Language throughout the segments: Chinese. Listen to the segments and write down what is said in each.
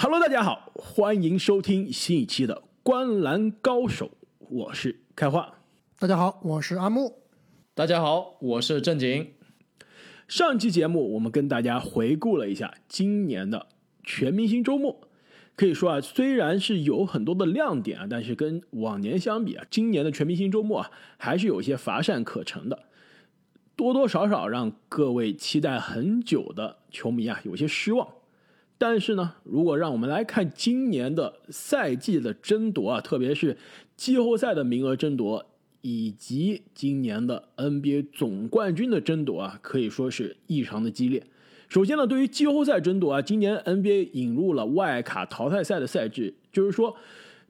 Hello，大家好，欢迎收听新一期的《观篮高手》，我是开花。大家好，我是阿木。大家好，我是正经。上期节目我们跟大家回顾了一下今年的全明星周末，可以说啊，虽然是有很多的亮点啊，但是跟往年相比啊，今年的全明星周末啊，还是有些乏善可陈的，多多少少让各位期待很久的球迷啊有些失望。但是呢，如果让我们来看今年的赛季的争夺啊，特别是季后赛的名额争夺。以及今年的 NBA 总冠军的争夺啊，可以说是异常的激烈。首先呢，对于季后赛争夺啊，今年 NBA 引入了外卡淘汰赛的赛制，就是说，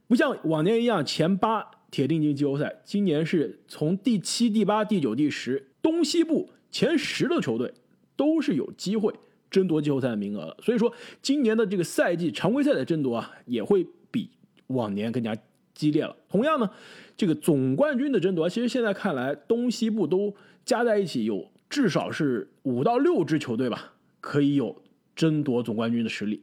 不像往年一样前八铁定进季后赛，今年是从第七、第八、第九、第十，东西部前十的球队都是有机会争夺季后赛的名额了。所以说，今年的这个赛季常规赛的争夺啊，也会比往年更加激烈了。同样呢。这个总冠军的争夺，其实现在看来，东西部都加在一起有至少是五到六支球队吧，可以有争夺总冠军的实力。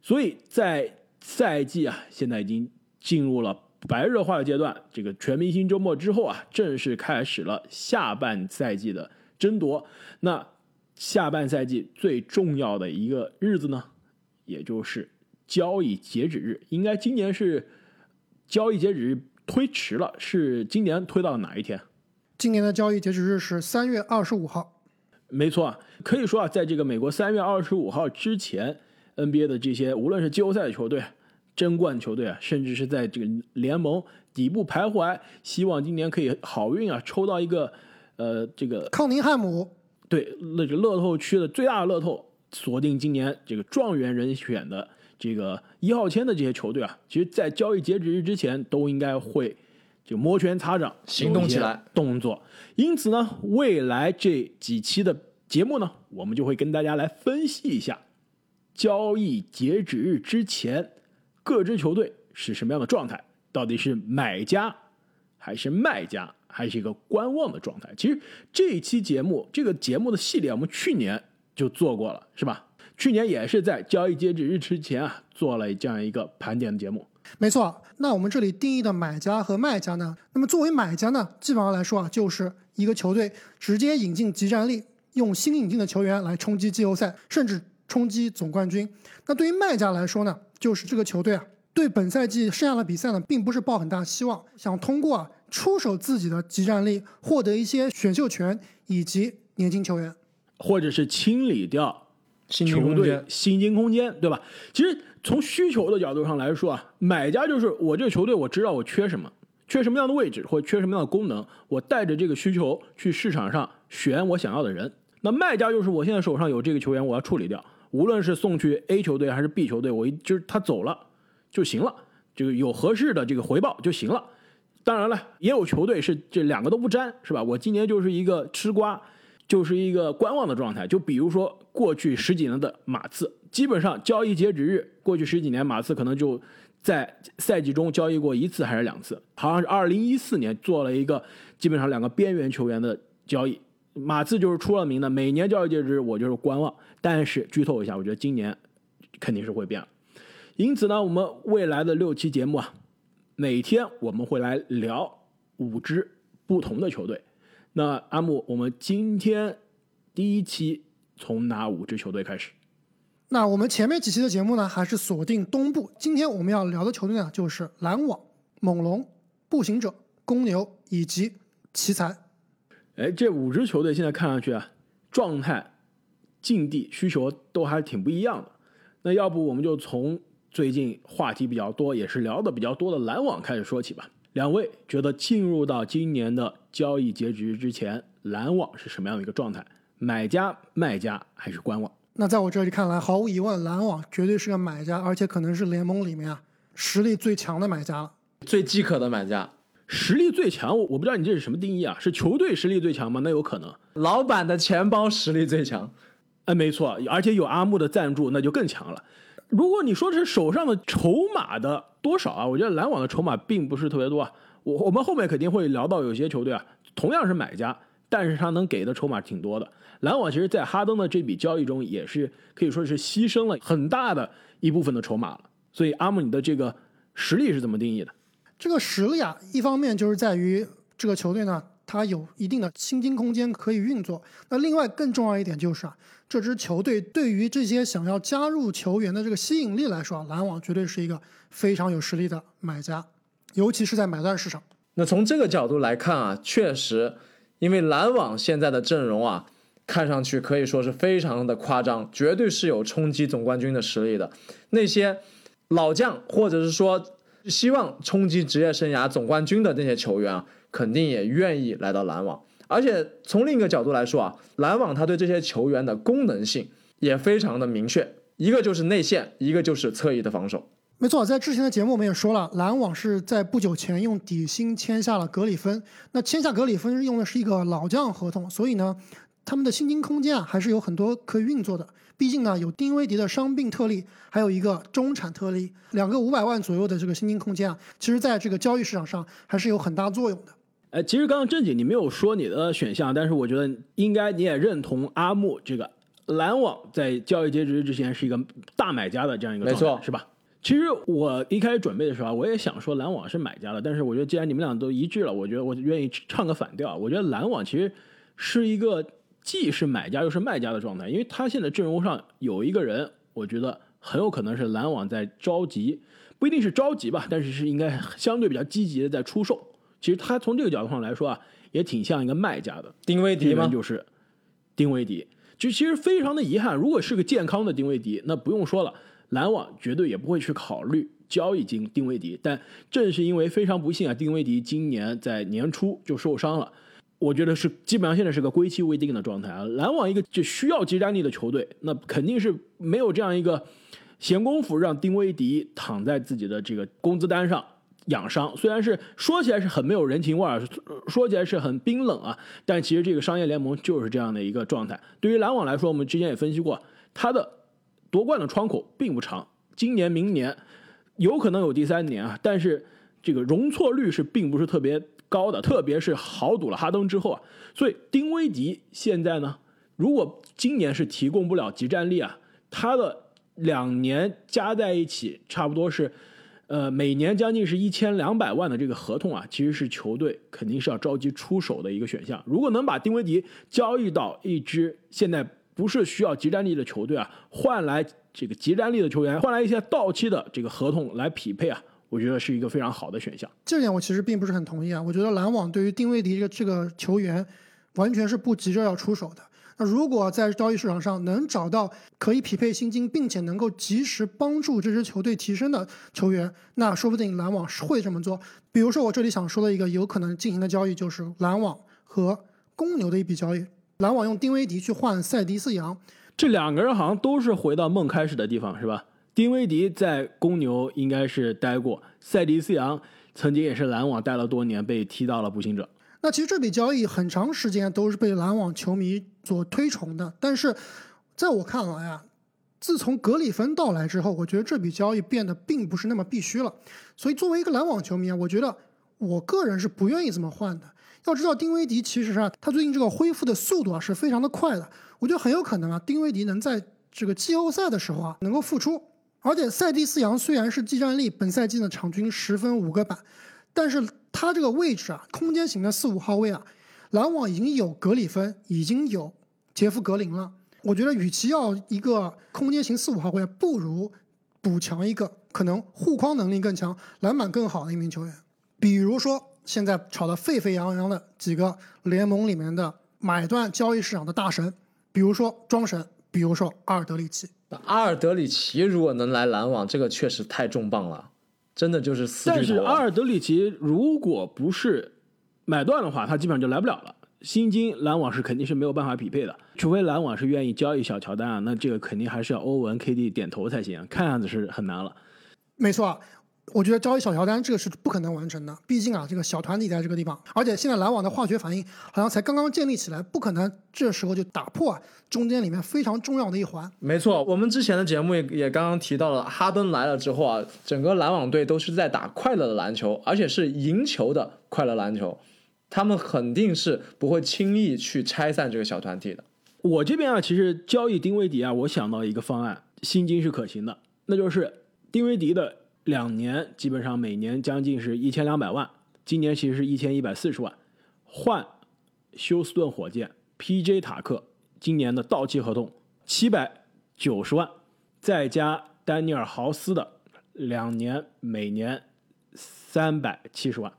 所以在赛季啊，现在已经进入了白热化的阶段。这个全明星周末之后啊，正式开始了下半赛季的争夺。那下半赛季最重要的一个日子呢，也就是交易截止日，应该今年是交易截止日。推迟了，是今年推到哪一天？今年的交易截止日是三月二十五号。没错啊，可以说啊，在这个美国三月二十五号之前，NBA 的这些无论是季后赛的球队、争冠球队啊，甚至是在这个联盟底部徘徊，希望今年可以好运啊，抽到一个呃这个康宁汉姆，对，那个乐透区的最大的乐透，锁定今年这个状元人选的。这个一号签的这些球队啊，其实，在交易截止日之前，都应该会就摩拳擦掌，行动起来动作。因此呢，未来这几期的节目呢，我们就会跟大家来分析一下交易截止日之前各支球队是什么样的状态，到底是买家还是卖家，还是一个观望的状态。其实这一期节目，这个节目的系列，我们去年就做过了，是吧？去年也是在交易截止日之前啊，做了这样一个盘点的节目。没错，那我们这里定义的买家和卖家呢？那么作为买家呢，基本上来说啊，就是一个球队直接引进集战力，用新引进的球员来冲击季后赛，甚至冲击总冠军。那对于卖家来说呢，就是这个球队啊，对本赛季剩下的比赛呢，并不是抱很大希望，想通过出手自己的集战力，获得一些选秀权以及年轻球员，或者是清理掉。球队薪金空间，对吧？其实从需求的角度上来说啊，买家就是我这个球队，我知道我缺什么，缺什么样的位置，或缺什么样的功能，我带着这个需求去市场上选我想要的人。那卖家就是我现在手上有这个球员，我要处理掉，无论是送去 A 球队还是 B 球队，我一就是他走了就行了，就有合适的这个回报就行了。当然了，也有球队是这两个都不沾，是吧？我今年就是一个吃瓜。就是一个观望的状态，就比如说过去十几年的马刺，基本上交易截止日，过去十几年马刺可能就在赛季中交易过一次还是两次，好像是二零一四年做了一个基本上两个边缘球员的交易，马刺就是出了名的每年交易截止日我就是观望，但是剧透一下，我觉得今年肯定是会变了，因此呢，我们未来的六期节目啊，每天我们会来聊五支不同的球队。那阿木，我们今天第一期从哪五支球队开始？那我们前面几期的节目呢，还是锁定东部。今天我们要聊的球队呢，就是篮网、猛龙、步行者、公牛以及奇才。哎，这五支球队现在看上去啊，状态、境地、需求都还挺不一样的。那要不我们就从最近话题比较多，也是聊的比较多的篮网开始说起吧。两位觉得进入到今年的交易截止日之前，篮网是什么样的一个状态？买家、卖家还是观望？那在我这里看来，毫无疑问，篮网绝对是个买家，而且可能是联盟里面啊实力最强的买家了，最饥渴的买家。实力最强，我我不知道你这是什么定义啊？是球队实力最强吗？那有可能。老板的钱包实力最强，哎，没错，而且有阿木的赞助，那就更强了。如果你说的是手上的筹码的多少啊？我觉得篮网的筹码并不是特别多啊。我我们后面肯定会聊到有些球队啊，同样是买家，但是他能给的筹码挺多的。篮网其实，在哈登的这笔交易中，也是可以说是牺牲了很大的一部分的筹码了。所以，阿姆，你的这个实力是怎么定义的？这个实力啊，一方面就是在于这个球队呢，它有一定的薪金空间可以运作。那另外更重要一点就是啊，这支球队对于这些想要加入球员的这个吸引力来说，篮网绝对是一个非常有实力的买家，尤其是在买断市场。那从这个角度来看啊，确实，因为篮网现在的阵容啊，看上去可以说是非常的夸张，绝对是有冲击总冠军的实力的。那些老将或者是说希望冲击职业生涯总冠军的那些球员啊，肯定也愿意来到篮网。而且从另一个角度来说啊，篮网他对这些球员的功能性也非常的明确，一个就是内线，一个就是侧翼的防守。没错，在之前的节目我们也说了，篮网是在不久前用底薪签下了格里芬。那签下格里芬用的是一个老将合同，所以呢，他们的薪金空间啊还是有很多可以运作的。毕竟呢，有丁威迪的伤病特例，还有一个中产特例，两个五百万左右的这个薪金空间啊，其实在这个交易市场上还是有很大作用的。呃，其实刚刚正经你没有说你的选项，但是我觉得应该你也认同阿木这个篮网在交易截止之前是一个大买家的这样一个状态，没错是吧？其实我一开始准备的时候啊，我也想说篮网是买家的，但是我觉得既然你们俩都一致了，我觉得我愿意唱个反调。我觉得篮网其实是一个既是买家又是卖家的状态，因为他现在阵容上有一个人，我觉得很有可能是篮网在着急，不一定是着急吧，但是是应该相对比较积极的在出售。其实他从这个角度上来说啊，也挺像一个卖家的。丁威迪吗？就是丁威迪，就其实非常的遗憾，如果是个健康的丁威迪，那不用说了，篮网绝对也不会去考虑交易金丁威迪。但正是因为非常不幸啊，丁威迪今年在年初就受伤了，我觉得是基本上现在是个归期未定的状态啊。篮网一个就需要集战力的球队，那肯定是没有这样一个闲工夫让丁威迪躺在自己的这个工资单上。养伤虽然是说起来是很没有人情味儿，说起来是很冰冷啊，但其实这个商业联盟就是这样的一个状态。对于篮网来说，我们之前也分析过，他的夺冠的窗口并不长，今年、明年有可能有第三年啊，但是这个容错率是并不是特别高的，特别是豪赌了哈登之后啊，所以丁威迪现在呢，如果今年是提供不了集战力啊，他的两年加在一起差不多是。呃，每年将近是一千两百万的这个合同啊，其实是球队肯定是要着急出手的一个选项。如果能把丁威迪交易到一支现在不是需要集战力的球队啊，换来这个集战力的球员，换来一些到期的这个合同来匹配啊，我觉得是一个非常好的选项。这点我其实并不是很同意啊，我觉得篮网对于丁威迪这个这个球员，完全是不急着要出手的。那如果在交易市场上能找到可以匹配薪金，并且能够及时帮助这支球队提升的球员，那说不定篮网是会这么做。比如说，我这里想说的一个有可能进行的交易，就是篮网和公牛的一笔交易。篮网用丁威迪去换塞迪斯杨，这两个人好像都是回到梦开始的地方，是吧？丁威迪在公牛应该是待过，塞迪斯杨曾经也是篮网待了多年，被踢到了步行者。那其实这笔交易很长时间都是被篮网球迷所推崇的，但是在我看来啊，自从格里芬到来之后，我觉得这笔交易变得并不是那么必须了。所以作为一个篮网球迷啊，我觉得我个人是不愿意这么换的。要知道，丁威迪其实啊，他最近这个恢复的速度啊是非常的快的，我觉得很有可能啊，丁威迪能在这个季后赛的时候啊能够复出。而且塞蒂斯杨虽然是技战力本赛季的场均十分五个板，但是他这个位置啊，空间型的四五号位啊，篮网已经有格里芬，已经有杰夫格林了。我觉得与其要一个空间型四五号位，不如补强一个可能护框能力更强、篮板更好的一名球员。比如说现在炒得沸沸扬扬的几个联盟里面的买断交易市场的大神，比如说庄神，比如说阿尔德里奇。阿尔德里奇如果能来篮网，这个确实太重磅了，真的就是四但是巨头啊。阿尔德里奇如果不是买断的话，他基本上就来不了了。薪金篮网是肯定是没有办法匹配的，除非篮网是愿意交易小乔丹啊，那这个肯定还是要欧文、KD 点头才行，看样子是很难了。没错啊，我觉得交易小乔丹这个是不可能完成的，毕竟啊，这个小团体在这个地方，而且现在篮网的化学反应好像才刚刚建立起来，不可能这时候就打破啊中间里面非常重要的一环。没错，我们之前的节目也也刚刚提到了，哈登来了之后啊，整个篮网队都是在打快乐的篮球，而且是赢球的快乐篮球。他们肯定是不会轻易去拆散这个小团体的。我这边啊，其实交易丁威迪啊，我想到一个方案，薪金是可行的，那就是丁威迪的两年基本上每年将近是一千两百万，今年其实是一千一百四十万，换休斯顿火箭 P.J. 塔克今年的到期合同七百九十万，再加丹尼尔豪斯的两年每年三百七十万，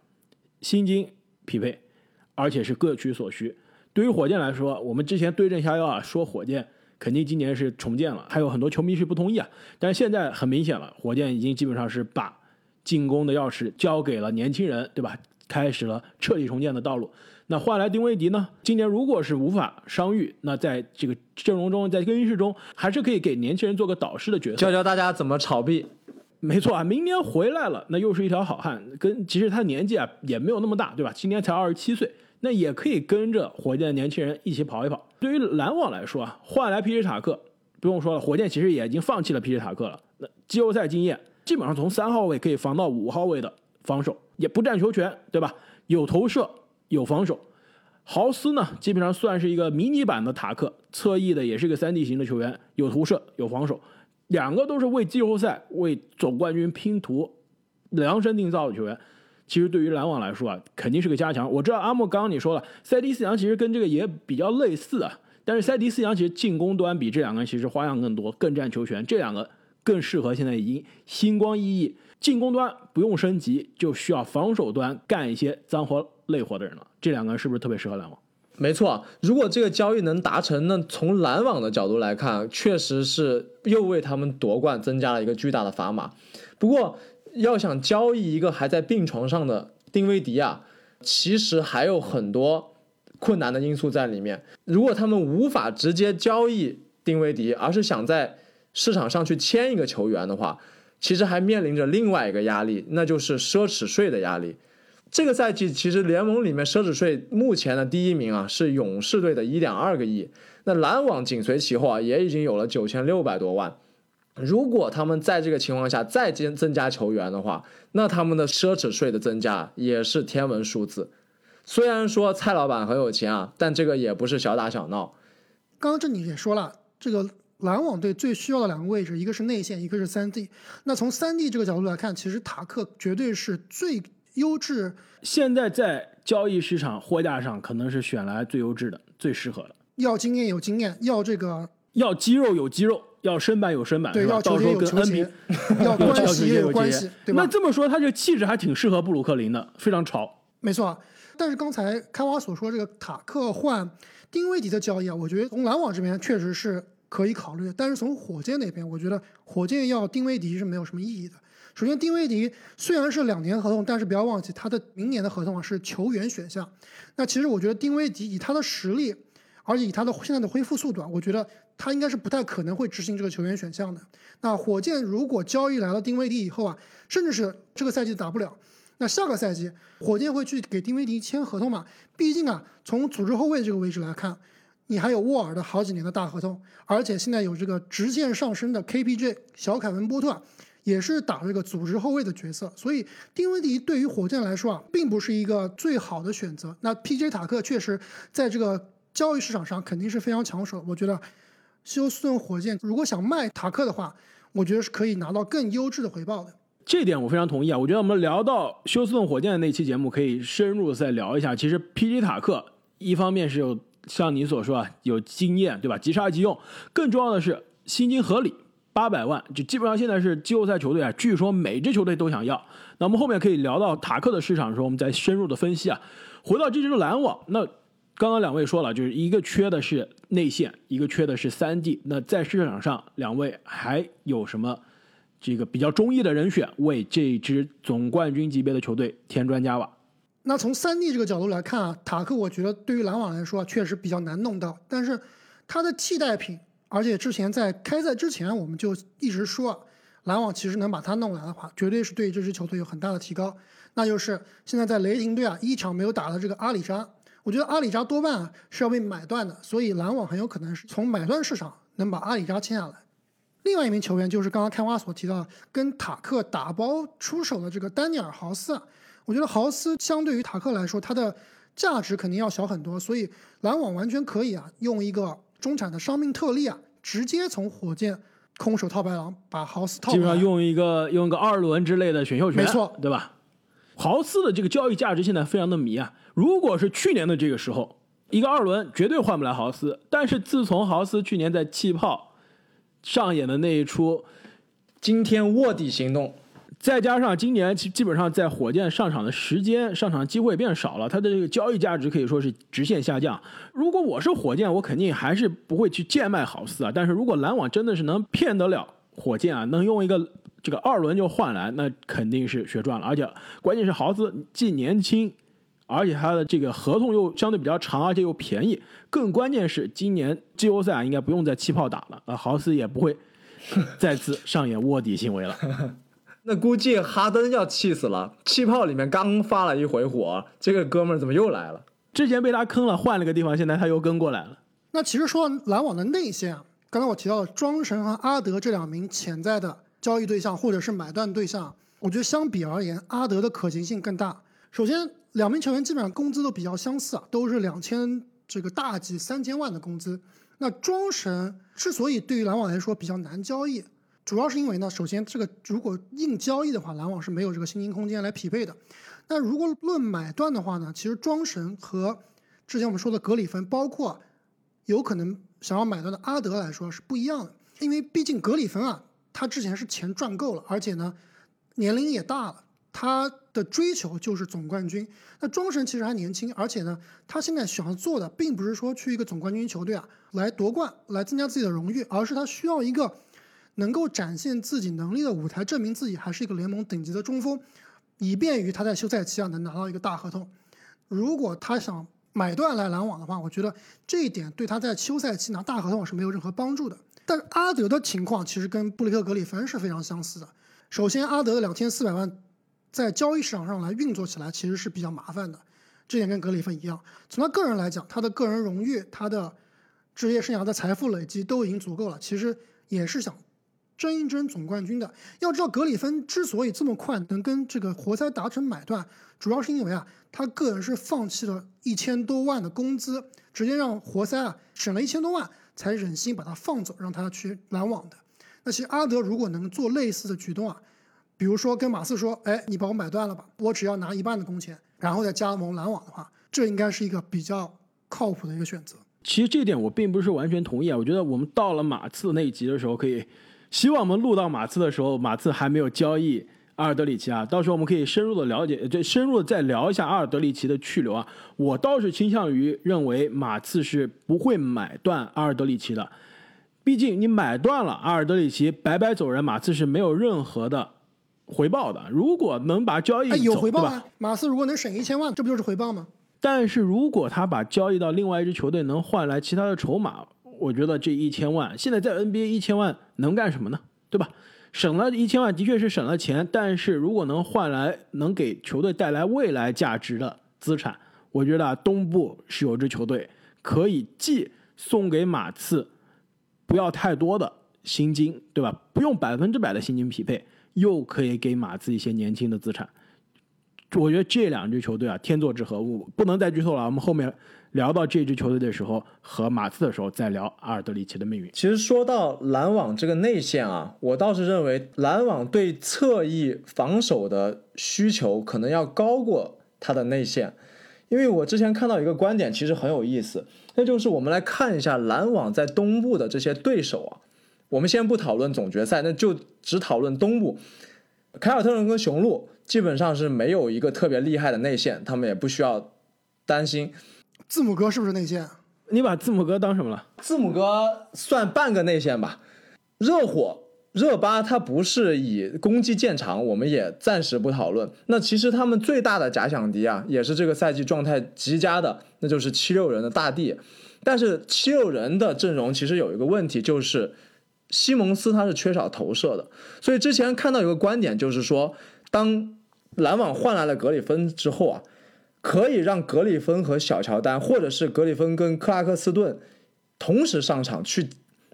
薪金匹配，而且是各取所需。对于火箭来说，我们之前对症下药啊，说火箭肯定今年是重建了，还有很多球迷是不同意啊。但是现在很明显了，火箭已经基本上是把进攻的钥匙交给了年轻人，对吧？开始了彻底重建的道路。那换来丁威迪呢？今年如果是无法伤愈，那在这个阵容中，在更衣室中，还是可以给年轻人做个导师的角色，教教大家怎么炒币。没错啊，明年回来了，那又是一条好汉。跟其实他年纪啊也没有那么大，对吧？今年才二十七岁，那也可以跟着火箭的年轻人一起跑一跑。对于篮网来说啊，换来皮什塔克，不用说了，火箭其实也已经放弃了皮什塔克了。那季后赛经验，基本上从三号位可以防到五号位的防守，也不占球权，对吧？有投射，有防守。豪斯呢，基本上算是一个迷你版的塔克，侧翼的也是个三 D 型的球员，有投射，有防守，两个都是为季后赛、为总冠军拼图量身定造的球员。其实对于篮网来说啊，肯定是个加强。我知道阿莫刚刚你说了，塞迪斯杨其实跟这个也比较类似啊，但是塞迪斯杨其实进攻端比这两个人其实花样更多，更占球权，这两个更适合现在已经星光熠熠。进攻端不用升级，就需要防守端干一些脏活累活的人了。这两个人是不是特别适合篮网？没错，如果这个交易能达成，那从篮网的角度来看，确实是又为他们夺冠增加了一个巨大的砝码。不过，要想交易一个还在病床上的丁威迪啊，其实还有很多困难的因素在里面。如果他们无法直接交易丁威迪，而是想在市场上去签一个球员的话，其实还面临着另外一个压力，那就是奢侈税的压力。这个赛季其实联盟里面奢侈税目前的第一名啊是勇士队的一点二个亿，那篮网紧随其后啊也已经有了九千六百多万。如果他们在这个情况下再增增加球员的话，那他们的奢侈税的增加也是天文数字。虽然说蔡老板很有钱啊，但这个也不是小打小闹。刚刚这你也说了，这个。篮网队最需要的两个位置，一个是内线，一个是三 D。那从三 D 这个角度来看，其实塔克绝对是最优质。现在在交易市场货架上，可能是选来最优质的、最适合的。要经验有经验，要这个要肌肉有肌肉，要身板有身板，对，要到时候跟 NBA 要关系也有关系，对吧？那这么说，他这个气质还挺适合布鲁克林的，非常潮。没错，但是刚才开花所说这个塔克换丁威迪的交易啊，我觉得从篮网这边确实是。可以考虑，但是从火箭那边，我觉得火箭要丁威迪是没有什么意义的。首先，丁威迪虽然是两年合同，但是不要忘记他的明年的合同啊是球员选项。那其实我觉得丁威迪以他的实力，而且以他的现在的恢复速度，我觉得他应该是不太可能会执行这个球员选项的。那火箭如果交易来了丁威迪以后啊，甚至是这个赛季打不了，那下个赛季火箭会去给丁威迪签合同嘛？毕竟啊，从组织后卫这个位置来看。你还有沃尔的好几年的大合同，而且现在有这个直线上升的 KPJ 小凯文波特，也是打这个组织后卫的角色，所以丁威迪对于火箭来说啊，并不是一个最好的选择。那 PJ 塔克确实在这个交易市场上肯定是非常抢手，我觉得休斯顿火箭如果想卖塔克的话，我觉得是可以拿到更优质的回报的。这点我非常同意啊，我觉得我们聊到休斯顿火箭的那期节目可以深入再聊一下。其实 PJ 塔克一方面是有。像你所说啊，有经验对吧？即插即用。更重要的是薪金合理，八百万就基本上现在是季后赛球队啊，据说每支球队都想要。那我们后面可以聊到塔克的市场的时候，我们再深入的分析啊。回到这支篮网，那刚刚两位说了，就是一个缺的是内线，一个缺的是三 D。那在市场上，两位还有什么这个比较中意的人选，为这支总冠军级别的球队添砖加瓦？那从三 D 这个角度来看啊，塔克我觉得对于篮网来说确实比较难弄到，但是他的替代品，而且之前在开赛之前我们就一直说，篮网其实能把他弄来的话，绝对是对这支球队有很大的提高。那就是现在在雷霆队啊，一场没有打的这个阿里扎，我觉得阿里扎多半啊是要被买断的，所以篮网很有可能是从买断市场能把阿里扎签下来。另外一名球员就是刚刚开花所提到跟塔克打包出手的这个丹尼尔豪斯。啊我觉得豪斯相对于塔克来说，他的价值肯定要小很多，所以篮网完全可以啊，用一个中产的伤病特例啊，直接从火箭空手套白狼把豪斯套基本上用一个用一个二轮之类的选秀权，没错对吧？豪斯的这个交易价值现在非常的迷啊！如果是去年的这个时候，一个二轮绝对换不来豪斯，但是自从豪斯去年在气泡上演的那一出，惊天卧底行动，再加上今年基基本上在火箭上场的时间、上场机会变少了，它的这个交易价值可以说是直线下降。如果我是火箭，我肯定还是不会去贱卖豪斯啊。但是如果篮网真的是能骗得了火箭啊，能用一个这个二轮就换来，那肯定是血赚了。而且关键是豪斯既年轻，而且他的这个合同又相对比较长，而且又便宜。更关键是今年季后赛啊，应该不用再气泡打了啊，豪斯也不会再次上演卧底行为了。那估计哈登要气死了。气泡里面刚发了一回火，这个哥们儿怎么又来了？之前被他坑了，换了个地方，现在他又跟过来了。那其实说篮网的内线啊，刚才我提到了庄神和阿德这两名潜在的交易对象或者是买断对象，我觉得相比而言，阿德的可行性更大。首先，两名球员基本上工资都比较相似啊，都是两千这个大几三千万的工资。那庄神之所以对于篮网来说比较难交易，主要是因为呢，首先这个如果硬交易的话，篮网是没有这个薪金空间来匹配的。那如果论买断的话呢，其实庄神和之前我们说的格里芬，包括有可能想要买断的阿德来说是不一样的，因为毕竟格里芬啊，他之前是钱赚够了，而且呢年龄也大了，他的追求就是总冠军。那庄神其实还年轻，而且呢，他现在想要做的并不是说去一个总冠军球队啊来夺冠，来增加自己的荣誉，而是他需要一个能够展现自己能力的舞台，证明自己还是一个联盟顶级的中锋，以便于他在休赛期啊能拿到一个大合同。如果他想买断来篮网的话，我觉得这一点对他在休赛期拿大合同是没有任何帮助的。但阿德的情况其实跟布雷克格里芬是非常相似的。首先，阿德的两千四百万在交易市场上来运作起来其实是比较麻烦的，这点跟格里芬一样。从他个人来讲，他的个人荣誉、他的职业生涯的财富累积都已经足够了，其实也是想争一争总冠军的。要知道，格里芬之所以这么快能跟这个活塞达成买断，主要是因为啊，他个人是放弃了一千多万的工资，直接让活塞啊省了一千多万，才忍心把他放走，让他去篮网的。那其实阿德如果能做类似的举动啊，比如说跟马刺说，哎，你把我买断了吧，我只要拿一半的工钱，然后再加盟篮网的话，这应该是一个比较靠谱的一个选择。其实这点我并不是完全同意啊，我觉得我们到了马刺那一集的时候，可以希望我们录到马刺的时候，马刺还没有交易阿尔德里奇啊，到时候我们可以深入的了解，这深入的再聊一下阿尔德里奇的去留啊。我倒是倾向于认为马刺是不会买断阿尔德里奇的，毕竟你买断了阿尔德里奇，白白走人，马刺是没有任何的回报的。如果能把交易哎，有回报啊！马刺如果能省一千万，这不就是回报吗？但是如果他把交易到另外一支球队，能换来其他的筹码，我觉得这一千万现在在 NBA 一千万能干什么呢？对吧？省了一千万的确是省了钱，但是如果能换来能给球队带来未来价值的资产，我觉得啊，东部是有支球队可以既送给马刺不要太多的薪金，对吧？不用百分之百的薪金匹配，又可以给马刺一些年轻的资产。我觉得这两支球队啊，天作之合，物不能再剧透了。我们后面聊到这支球队的时候，和马刺的时候再聊阿尔德里奇的命运。其实说到篮网这个内线啊，我倒是认为篮网对侧翼防守的需求可能要高过他的内线，因为我之前看到一个观点，其实很有意思，那就是我们来看一下篮网在东部的这些对手啊，我们先不讨论总决赛，那就只讨论东部，凯尔特人跟雄鹿基本上是没有一个特别厉害的内线，他们也不需要担心。字母哥是不是内线？你把字母哥当什么了？字母哥算半个内线吧。热火、热巴他不是以攻击见长，我们也暂时不讨论。那其实他们最大的假想敌啊，也是这个赛季状态极佳的，那就是七六人的大帝。但是七六人的阵容其实有一个问题，就是西蒙斯他是缺少投射的。所以之前看到有个观点，就是说，当篮网换来了格里芬之后啊，可以让格里芬和小乔丹，或者是格里芬跟克拉克斯顿同时上场，去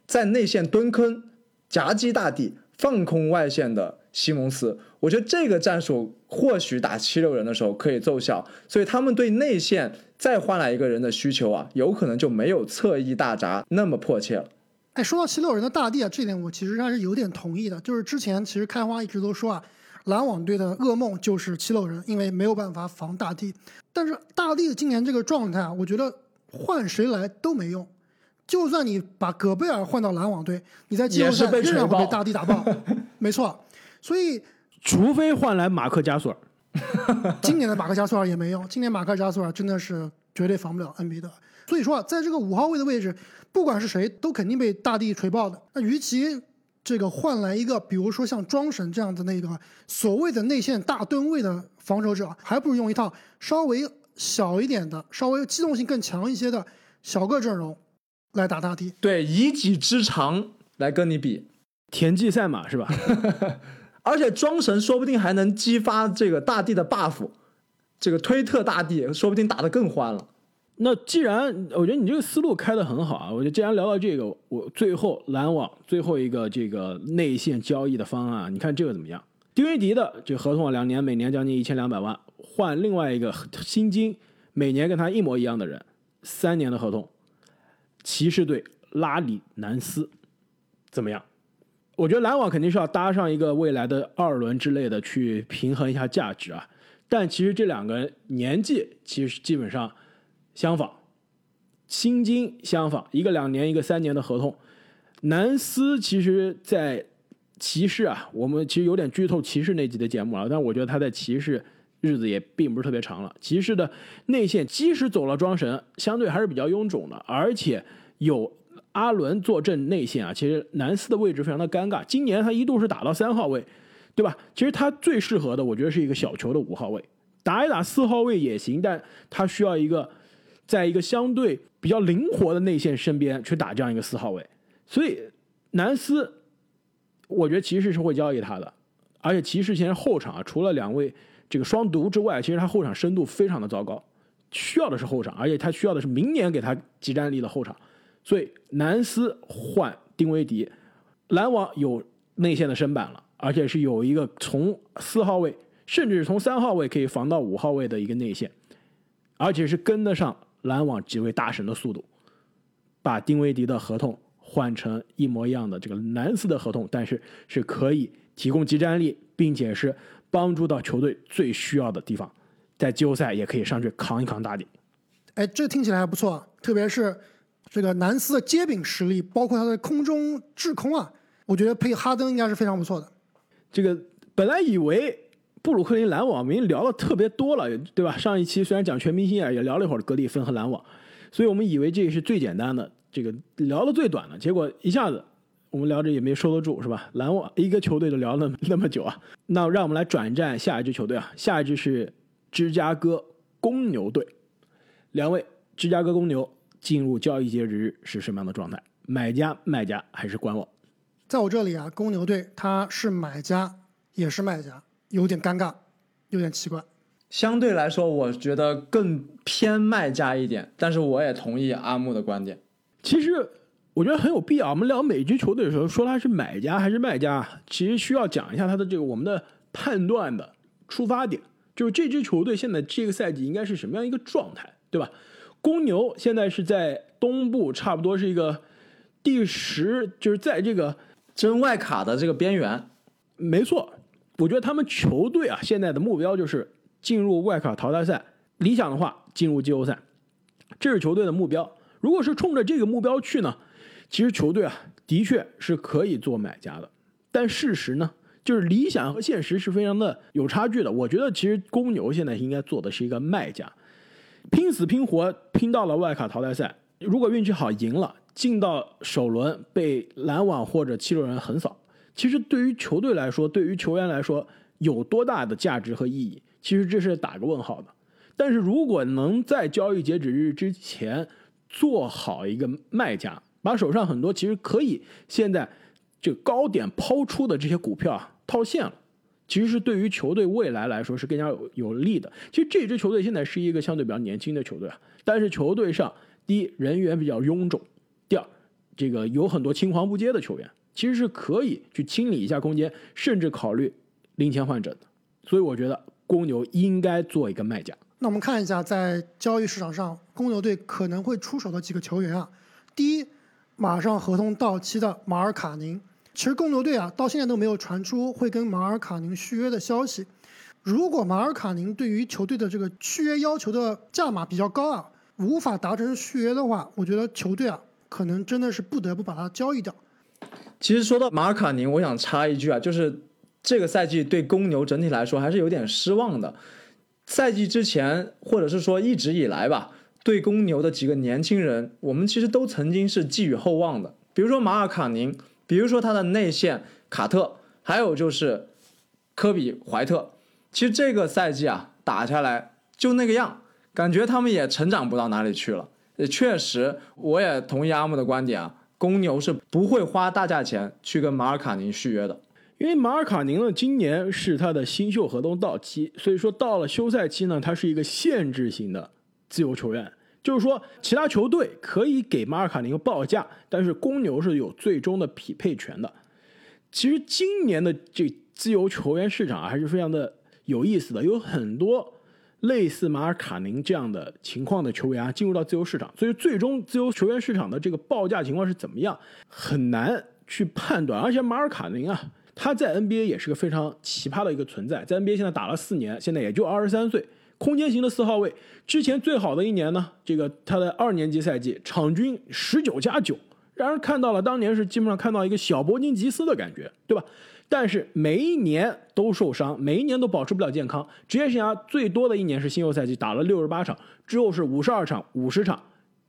在内线蹲坑夹击大帝，放空外线的西蒙斯。我觉得这个战术或许打七六人的时候可以奏效，所以他们对内线再换来一个人的需求啊，有可能就没有侧翼大闸那么迫切了。哎，说到七六人的大帝啊，这点我其实还是有点同意的。就是之前其实开花一直都说啊，篮网队的噩梦就是七六人，因为没有办法防大帝。但是大帝今年这个状态啊，我觉得换谁来都没用。就算你把戈贝尔换到篮网队，你在季后赛仍然会被大帝打爆。没错，所以除非换来马克加索尔，今年的马克加索尔也没用。今年马克加索尔真的是绝对防不了恩比德。所以说啊，在这个五号位的位置。不管是谁，都肯定被大帝锤爆的。那与其这个换来一个，比如说像庄神这样的那个所谓的内线大吨位的防守者，还不如用一套稍微小一点的、稍微机动性更强一些的小个阵容来打大帝。对，以己之长来跟你比，田忌赛马是吧？而且庄神说不定还能激发这个大帝的 buff，这个推特大帝说不定打得更欢了。那既然我觉得你这个思路开的很好啊，我觉得既然聊到这个，我最后篮网最后一个这个内线交易的方案，你看这个怎么样？丁威迪的这合同两年，每年将近一千两百万，换另外一个薪金每年跟他一模一样的人，三年的合同，骑士队拉里南斯怎么样？我觉得篮网肯定是要搭上一个未来的二轮之类的去平衡一下价值啊，但其实这两个年纪其实基本上。相仿，薪金相仿，一个两年，一个三年的合同。南斯其实，在骑士啊，我们其实有点剧透骑士那集的节目了，但我觉得他在骑士日子也并不是特别长了。骑士的内线即使走了庄神，相对还是比较臃肿的，而且有阿伦坐镇内线啊，其实南斯的位置非常的尴尬。今年他一度是打到三号位，对吧？其实他最适合的，我觉得是一个小球的五号位，打一打四号位也行，但他需要一个。在一个相对比较灵活的内线身边去打这样一个四号位，所以南斯，我觉得骑士是会交易他的，而且骑士现在后场啊，除了两位这个双毒之外，其实他后场深度非常的糟糕，需要的是后场，而且他需要的是明年给他集战力的后场，所以南斯换丁威迪，篮网有内线的身板了，而且是有一个从四号位，甚至是从三号位可以防到五号位的一个内线，而且是跟得上。篮网几位大神的速度，把丁威迪的合同换成一模一样的这个南斯的合同，但是是可以提供集战力，并且是帮助到球队最需要的地方，在季后赛也可以上去扛一扛大底。哎，这听起来还不错，特别是这个南斯的接柄实力，包括他的空中制空啊，我觉得配哈登应该是非常不错的。这个本来以为。布鲁克林篮网，我们聊的特别多了，对吧？上一期虽然讲全明星啊，也聊了一会儿格里芬和篮网，所以我们以为这个是最简单的，这个聊的最短的，结果一下子我们聊着也没收得住，是吧？篮网一个球队都聊了那么久啊，那让我们来转战下一支球队啊，下一支是芝加哥公牛队。两位，芝加哥公牛进入交易截止日是什么样的状态？买家、卖家还是观望？在我这里啊，公牛队他是买家也是卖家。有点尴尬，有点奇怪。相对来说，我觉得更偏卖家一点，但是我也同意阿木的观点。其实我觉得很有必要。我们聊每支球队的时候，说他是买家还是卖家，其实需要讲一下他的这个我们的判断的出发点，就是这支球队现在这个赛季应该是什么样一个状态，对吧？公牛现在是在东部，差不多是一个第十，就是在这个争外卡的这个边缘。没错。我觉得他们球队啊，现在的目标就是进入外卡淘汰赛，理想的话进入季后赛，这是球队的目标。如果是冲着这个目标去呢，其实球队啊的确是可以做买家的。但事实呢，就是理想和现实是非常的有差距的。我觉得其实公牛现在应该做的是一个卖家，拼死拼活拼到了外卡淘汰赛，如果运气好赢了，进到首轮被篮网或者七六人横扫。其实对于球队来说，对于球员来说，有多大的价值和意义？其实这是打个问号的。但是如果能在交易截止日之前做好一个卖家，把手上很多其实可以现在这高点抛出的这些股票啊套现了，其实是对于球队未来来说是更加有有利的。其实这支球队现在是一个相对比较年轻的球队啊，但是球队上第一人员比较臃肿，第二这个有很多青黄不接的球员。其实是可以去清理一下空间，甚至考虑零钱换整的，所以我觉得公牛应该做一个卖家。那我们看一下，在交易市场上，公牛队可能会出手的几个球员啊。第一，马上合同到期的马尔卡宁。其实公牛队啊，到现在都没有传出会跟马尔卡宁续约的消息。如果马尔卡宁对于球队的这个续约要求的价码比较高啊，无法达成续约的话，我觉得球队啊，可能真的是不得不把他交易掉。其实说到马尔卡宁，我想插一句啊，就是这个赛季对公牛整体来说还是有点失望的。赛季之前，或者是说一直以来吧，对公牛的几个年轻人，我们其实都曾经是寄予厚望的。比如说马尔卡宁，比如说他的内线卡特，还有就是科比怀特。其实这个赛季啊，打下来就那个样，感觉他们也成长不到哪里去了。也确实，我也同意阿木的观点啊，公牛是不会花大价钱去跟马尔卡宁续约的。因为马尔卡宁呢，今年是他的新秀合同到期，所以说到了休赛期呢，他是一个限制型的自由球员，就是说其他球队可以给马尔卡宁报价，但是公牛是有最终的匹配权的。其实今年的这自由球员市场，还是非常的有意思的，有很多类似马尔卡宁这样的情况的球员啊，进入到自由市场，所以最终自由球员市场的这个报价情况是怎么样，很难去判断。而且马尔卡宁啊。他在 NBA 也是个非常奇葩的一个存在，在 NBA 现在打了四年，现在也就二十三岁，空间型的四号位。之前最好的一年呢，这个他的二年级赛季场均十九加九，让人看到了当年是基本上看到一个小伯金吉斯的感觉，对吧？但是每一年都受伤，每一年都保持不了健康。职业生涯最多的一年是新秀赛季，打了六十八场，之后是五十二场、五十场，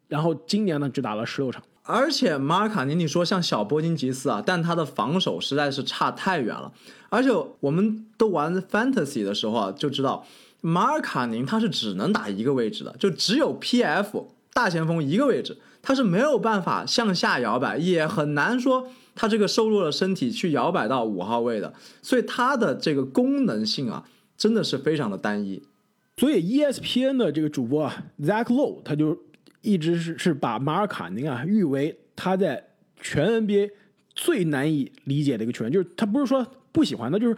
然后今年呢只打了十六场。而且马尔卡宁，你说像小波金吉斯啊，但他的防守实在是差太远了。而且我们都玩 fantasy 的时候啊，就知道马尔卡宁他是只能打一个位置的，就只有 PF 大前锋一个位置，他是没有办法向下摇摆，也很难说他这个瘦弱的身体去摇摆到五号位的。所以他的这个功能性啊，真的是非常的单一。所以 ESPN 的这个主播啊，Zach Lowe 他就。一直是是把马尔卡宁啊誉为他在全 NBA 最难以理解的一个球员，就是他不是说不喜欢他，就是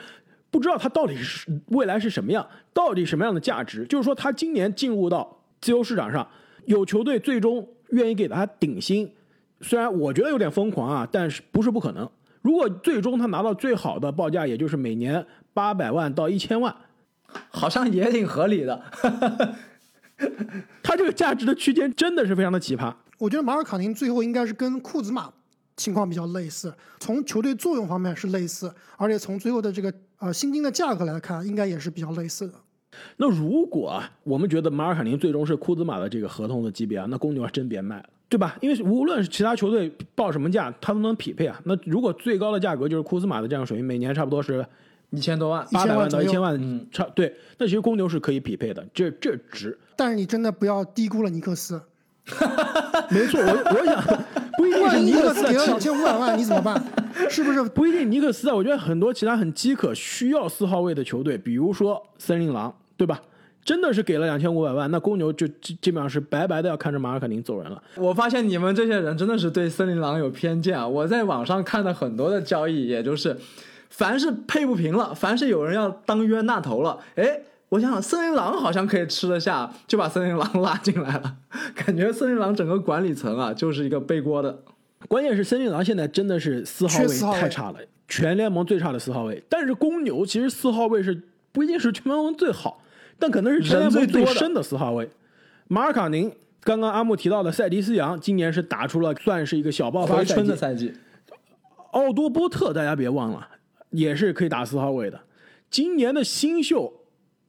不知道他到底是未来是什么样，到底什么样的价值。就是说他今年进入到自由市场上，有球队最终愿意给他顶薪，虽然我觉得有点疯狂啊，但是不是不可能。如果最终他拿到最好的报价，也就是每年八百万到一千万，好像也挺合理的。他这个价值的区间真的是非常的奇葩。我觉得马尔卡宁最后应该是跟库兹马情况比较类似，从球队作用方面是类似，而且从最后的这个呃薪金的价格来看，应该也是比较类似的。那如果啊，我们觉得马尔卡宁最终是库兹马的这个合同的级别啊，那公牛还真别卖了，对吧？因为无论是其他球队报什么价，他都能匹配啊。那如果最高的价格就是库兹马的这样水平，每年差不多是。一千多万，八百万到一千万，嗯，差对。那其实公牛是可以匹配的，这这值。但是你真的不要低估了尼克斯。没错，我我想 不一定是尼克斯给了两千五百万，你怎么办？是不是不一定？尼克斯啊，我觉得很多其他很饥渴需要四号位的球队，比如说森林狼，对吧？真的是给了两千五百万，那公牛就基基本上是白白的要看着马尔卡宁走人了。我发现你们这些人真的是对森林狼有偏见啊！我在网上看的很多的交易，也就是。凡是配不平了，凡是有人要当冤大头了，哎，我想想，森林狼好像可以吃得下，就把森林狼拉进来了。感觉森林狼整个管理层啊，就是一个背锅的。关键是森林狼现在真的是四号位太差了，全联盟最差的四号位。但是公牛其实四号位是不一定是全联盟最好，但可能是全联盟最深的四号位。马尔卡宁，刚刚阿木提到的塞迪斯杨，今年是打出了算是一个小爆发春的赛季。奥多波特，大家别忘了。也是可以打四号位的。今年的新秀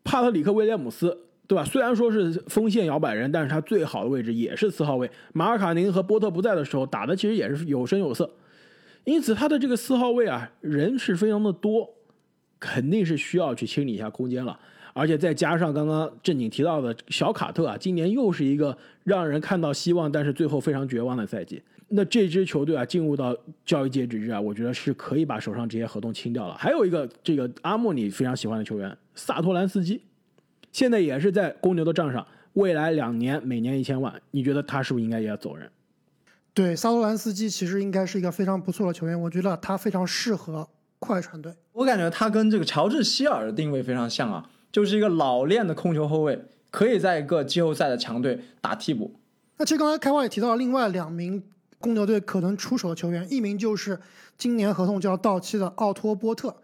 帕特里克威廉姆斯，对吧？虽然说是锋线摇摆人，但是他最好的位置也是四号位。马尔卡宁和波特不在的时候，打的其实也是有声有色。因此，他的这个四号位啊，人是非常的多，肯定是需要去清理一下空间了。而且再加上刚刚正经提到的小卡特啊，今年又是一个让人看到希望，但是最后非常绝望的赛季。那这支球队啊，进入到交易截止日啊，我觉得是可以把手上这些合同清掉了。还有一个，这个阿莫尼非常喜欢的球员萨托兰斯基，现在也是在公牛的账上，未来两年每年一千万，你觉得他是不是应该也要走人？对，萨托兰斯基其实应该是一个非常不错的球员，我觉得他非常适合快船队。我感觉他跟这个乔治希尔的定位非常像啊，就是一个老练的控球后卫，可以在一个季后赛的强队打替补。那其实刚才开花也提到了另外两名公牛队可能出手的球员，一名就是今年合同就要到期的奥托波特。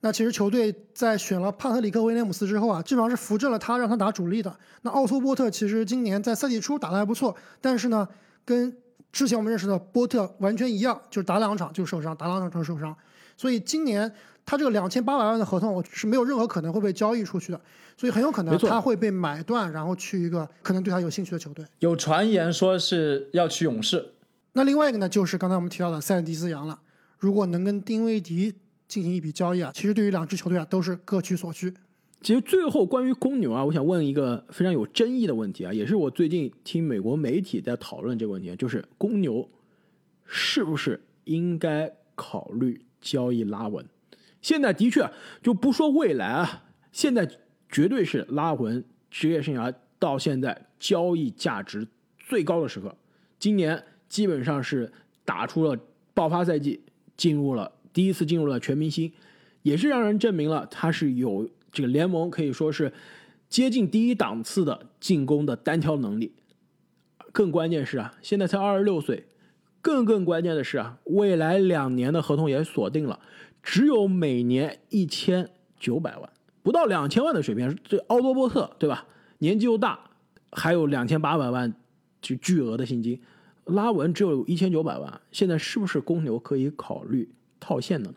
那其实球队在选了帕特里克威廉姆斯之后啊，基本上是扶正了他，让他打主力的。那奥托波特其实今年在赛季初打得还不错，但是呢，跟之前我们认识的波特完全一样，就是打两场就受伤，打两场就受伤。所以今年他这个两千八百万的合同是没有任何可能会被交易出去的，所以很有可能他会被买断，然后去一个可能对他有兴趣的球队。有传言说是要去勇士，那另外一个呢，就是刚才我们提到的塞尔迪斯杨了。如果能跟丁威迪进行一笔交易啊，其实对于两支球队啊都是各取所需。其实最后关于公牛啊，我想问一个非常有争议的问题啊，也是我最近听美国媒体在讨论这个问题，就是公牛是不是应该考虑交易拉文？现在的确就不说未来啊，现在绝对是拉文职业生涯到现在交易价值最高的时刻。今年基本上是打出了爆发赛季，进入了第一次进入了全明星，也是让人证明了他是有这个联盟可以说是接近第一档次的进攻的单挑能力。更关键是啊，现在才二十六岁，更更关键的是啊，未来两年的合同也锁定了，只有每年一千九百万，不到两千万的水平。这奥多波特对吧？年纪又大，还有两千八百万就巨额的薪金，拉文只有一千九百万，现在是不是公牛可以考虑套现的呢？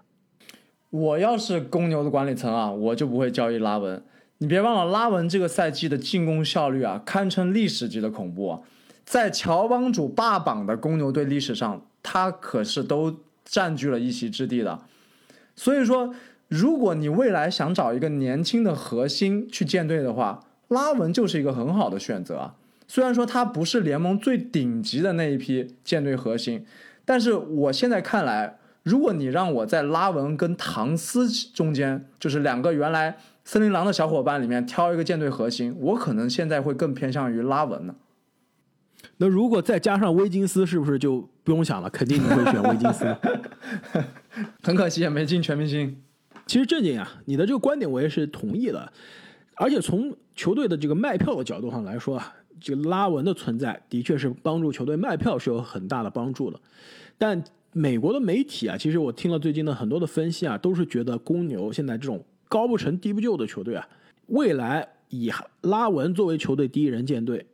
我要是公牛的管理层啊，我就不会交易拉文。你别忘了，拉文这个赛季的进攻效率啊，堪称历史级的恐怖啊！在乔帮主霸榜的公牛队历史上，他可是都占据了一席之地的。所以说，如果你未来想找一个年轻的核心去建队的话，拉文就是一个很好的选择。虽然说他不是联盟最顶级的那一批舰队核心，但是我现在看来，如果你让我在拉文跟唐斯中间，就是两个原来森林狼的小伙伴里面挑一个舰队核心，我可能现在会更偏向于拉文呢。那如果再加上威金斯，是不是就不用想了？肯定你会选威金斯。很可惜也没进全明星。其实正经啊，你的这个观点我也是同意的，而且从球队的这个卖票的角度上来说啊，这个拉文的存在的确是帮助球队卖票是有很大的帮助的。但美国的媒体啊，其实我听了最近的很多的分析啊，都是觉得公牛现在这种高不成低不就的球队啊，未来以拉文作为球队第一人舰队，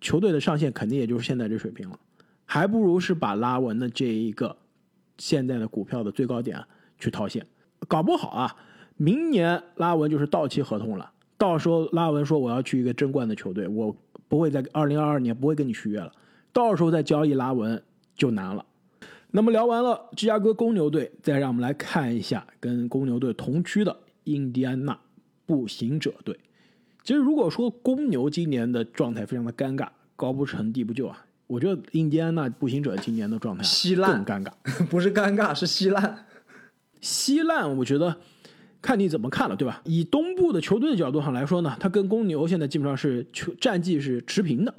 球队的上限肯定也就是现在这水平了，还不如是把拉文的这一个现在的股票的最高点、去套现。搞不好啊，明年拉文就是到期合同了，到时候拉文说我要去一个争冠的球队，我不会在二零二二年不会跟你续约了，到时候再交易拉文就难了。那么聊完了芝加哥公牛队，再让我们来看一下跟公牛队同区的印第安纳步行者队。其实如果说公牛今年的状态非常的尴尬，高不成低不就啊，我觉得印第安纳步行者今年的状态啊稀烂更尴尬。不是尴尬，是稀烂。稀烂，我觉得看你怎么看了，对吧？以东部的球队的角度上来说呢，他跟公牛现在基本上是球战绩是持平的，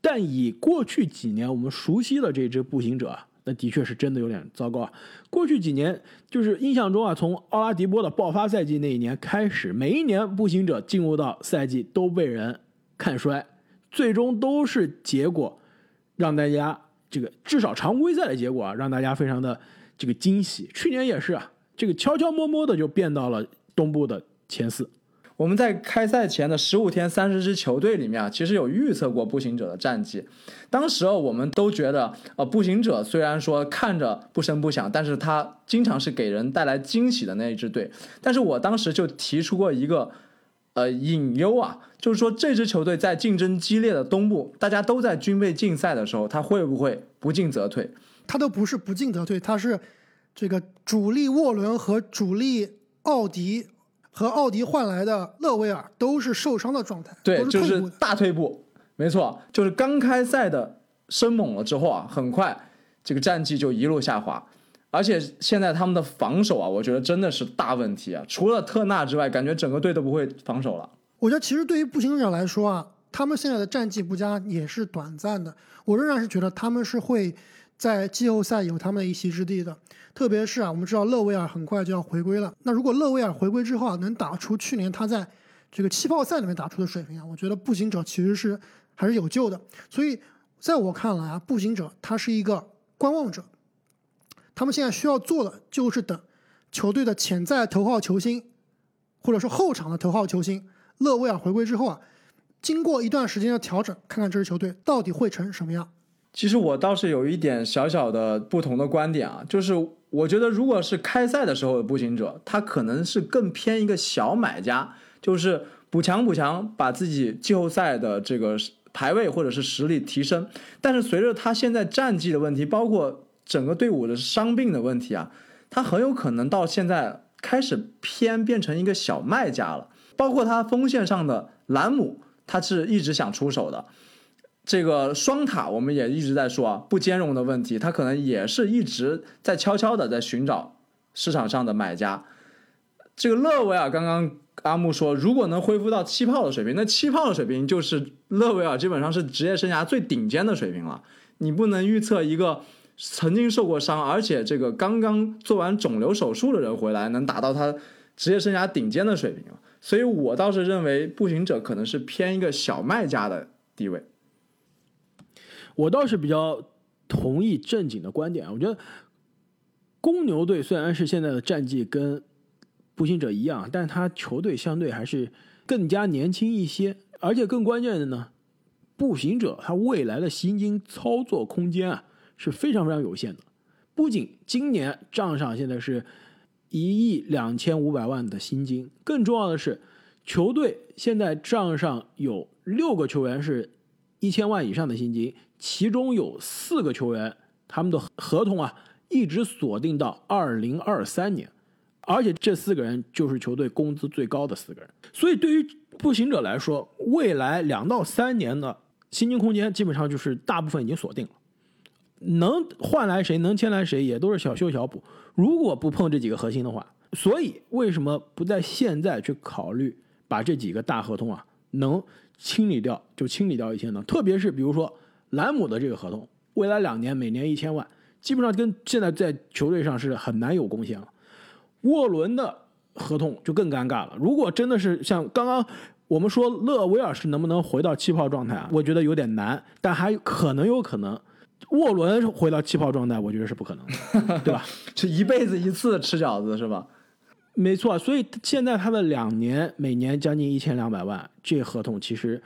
但以过去几年我们熟悉的这支步行者啊，那的确是真的有点糟糕啊。过去几年就是印象中啊，从奥拉迪波的爆发赛季那一年开始，每一年步行者进入到赛季都被人看衰，最终都是结果让大家这个至少常规赛的结果啊，让大家非常的这个惊喜。去年也是啊，这个悄悄摸摸的就变到了东部的前四。我们在开赛前的十五天三十支球队里面啊，其实有预测过步行者的战绩。当时啊，我们都觉得，呃，步行者虽然说看着不声不响，但是他经常是给人带来惊喜的那一支队。但是我当时就提出过一个，呃，隐忧啊，就是说这支球队在竞争激烈的东部，大家都在军备竞赛的时候，他会不会不进则退？他都不是不进则退，他是这个主力沃伦和主力奥迪和奥迪换来的勒维尔都是受伤的状态，对，就是。大退步，没错，就是刚开赛的生猛了之后啊，很快这个战绩就一路下滑，而且现在他们的防守啊，我觉得真的是大问题啊，除了特纳之外，感觉整个队都不会防守了。我觉得其实对于步行者来说啊，他们现在的战绩不佳也是短暂的。我仍然是觉得他们是会在季后赛有他们的一席之地的。特别是啊，我们知道勒维尔很快就要回归了。那如果勒维尔回归之后啊，能打出去年他在这个气泡赛里面打出的水平啊，我觉得步行者其实是还是有救的。所以在我看来啊，步行者他是一个观望者，他们现在需要做的就是等球队的潜在头号球星，或者说后场的头号球星勒维尔回归之后啊，经过一段时间的调整，看看这支球队到底会成什么样。其实我倒是有一点小小的不同的观点啊，就是我觉得如果是开赛的时候的步行者，他可能是更偏一个小买家，就是补强补强，把自己季后赛的这个排位或者是实力提升。但是随着他现在战绩的问题，包括整个队伍的伤病的问题啊，他很有可能到现在开始偏变成一个小卖家了。包括他锋线上的兰姆，他是一直想出手的。这个双塔我们也一直在说啊，不兼容的问题，他可能也是一直在悄悄的在寻找市场上的买家。这个勒维尔刚刚阿木说，如果能恢复到气泡的水平，那气泡的水平就是勒维尔基本上是职业生涯最顶尖的水平了。你不能预测一个曾经受过伤，而且这个刚刚做完肿瘤手术的人回来能达到他职业生涯顶尖的水平所以我倒是认为步行者可能是偏一个小卖家的地位。我倒是比较同意正经的观点，我觉得公牛队虽然是现在的战绩跟步行者一样，但他球队相对还是更加年轻一些，而且更关键的呢，步行者他未来的薪金操作空间啊是非常非常有限的。不仅今年账上现在是一亿两千五百万的薪金，更重要的是，球队现在账上有六个球员是一千万以上的薪金。其中有四个球员，他们的合同啊一直锁定到二零二三年，而且这四个人就是球队工资最高的四个人。所以对于步行者来说，未来两到三年的薪金空间基本上就是大部分已经锁定了，能换来谁，能签来谁，也都是小修小补。如果不碰这几个核心的话，所以为什么不在现在去考虑把这几个大合同啊能清理掉就清理掉一些呢？特别是比如说。兰姆的这个合同，未来两年每年一千万，基本上跟现在在球队上是很难有贡献了。沃伦的合同就更尴尬了。如果真的是像刚刚我们说勒维尔是能不能回到气泡状态啊？我觉得有点难，但还可能有可能。沃伦回到气泡状态，我觉得是不可能的，对吧？就一辈子一次吃饺子是吧？没错，所以现在他的两年每年将近一千两百万，这合同其实。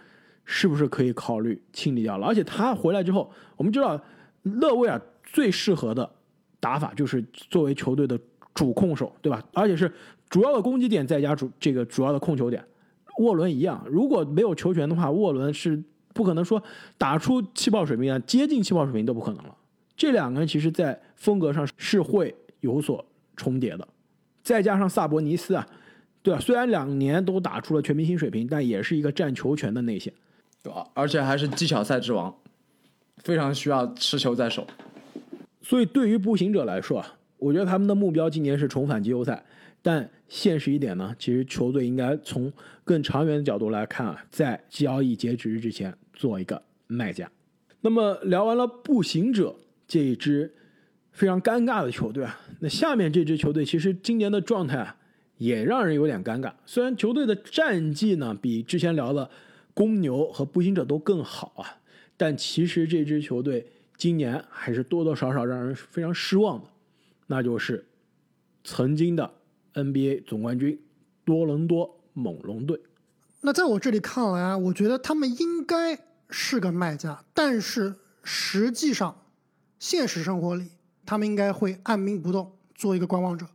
是不是可以考虑清理掉了？而且他回来之后，我们知道勒维尔最适合的打法就是作为球队的主控手，对吧？而且是主要的攻击点再加主这个主要的控球点。沃伦一样，如果没有球权的话，沃伦是不可能说打出气泡水平啊，接近气泡水平都不可能了。这两个人其实在风格上是会有所重叠的。再加上萨博尼斯啊，对吧？虽然两年都打出了全明星水平，但也是一个占球权的内线。对吧而且还是技巧赛之王，非常需要持球在手。所以对于步行者来说啊，我觉得他们的目标今年是重返季后赛。但现实一点呢，其实球队应该从更长远的角度来看啊，在交易截止日之前做一个卖家。那么聊完了步行者这一支非常尴尬的球队啊，那下面这支球队其实今年的状态啊也让人有点尴尬。虽然球队的战绩呢比之前聊的。公牛和步行者都更好啊，但其实这支球队今年还是多多少少让人非常失望的，那就是曾经的 NBA 总冠军多伦多猛龙队。那在我这里看来啊，我觉得他们应该是个卖家，但是实际上现实生活里，他们应该会按兵不动，做一个观望者。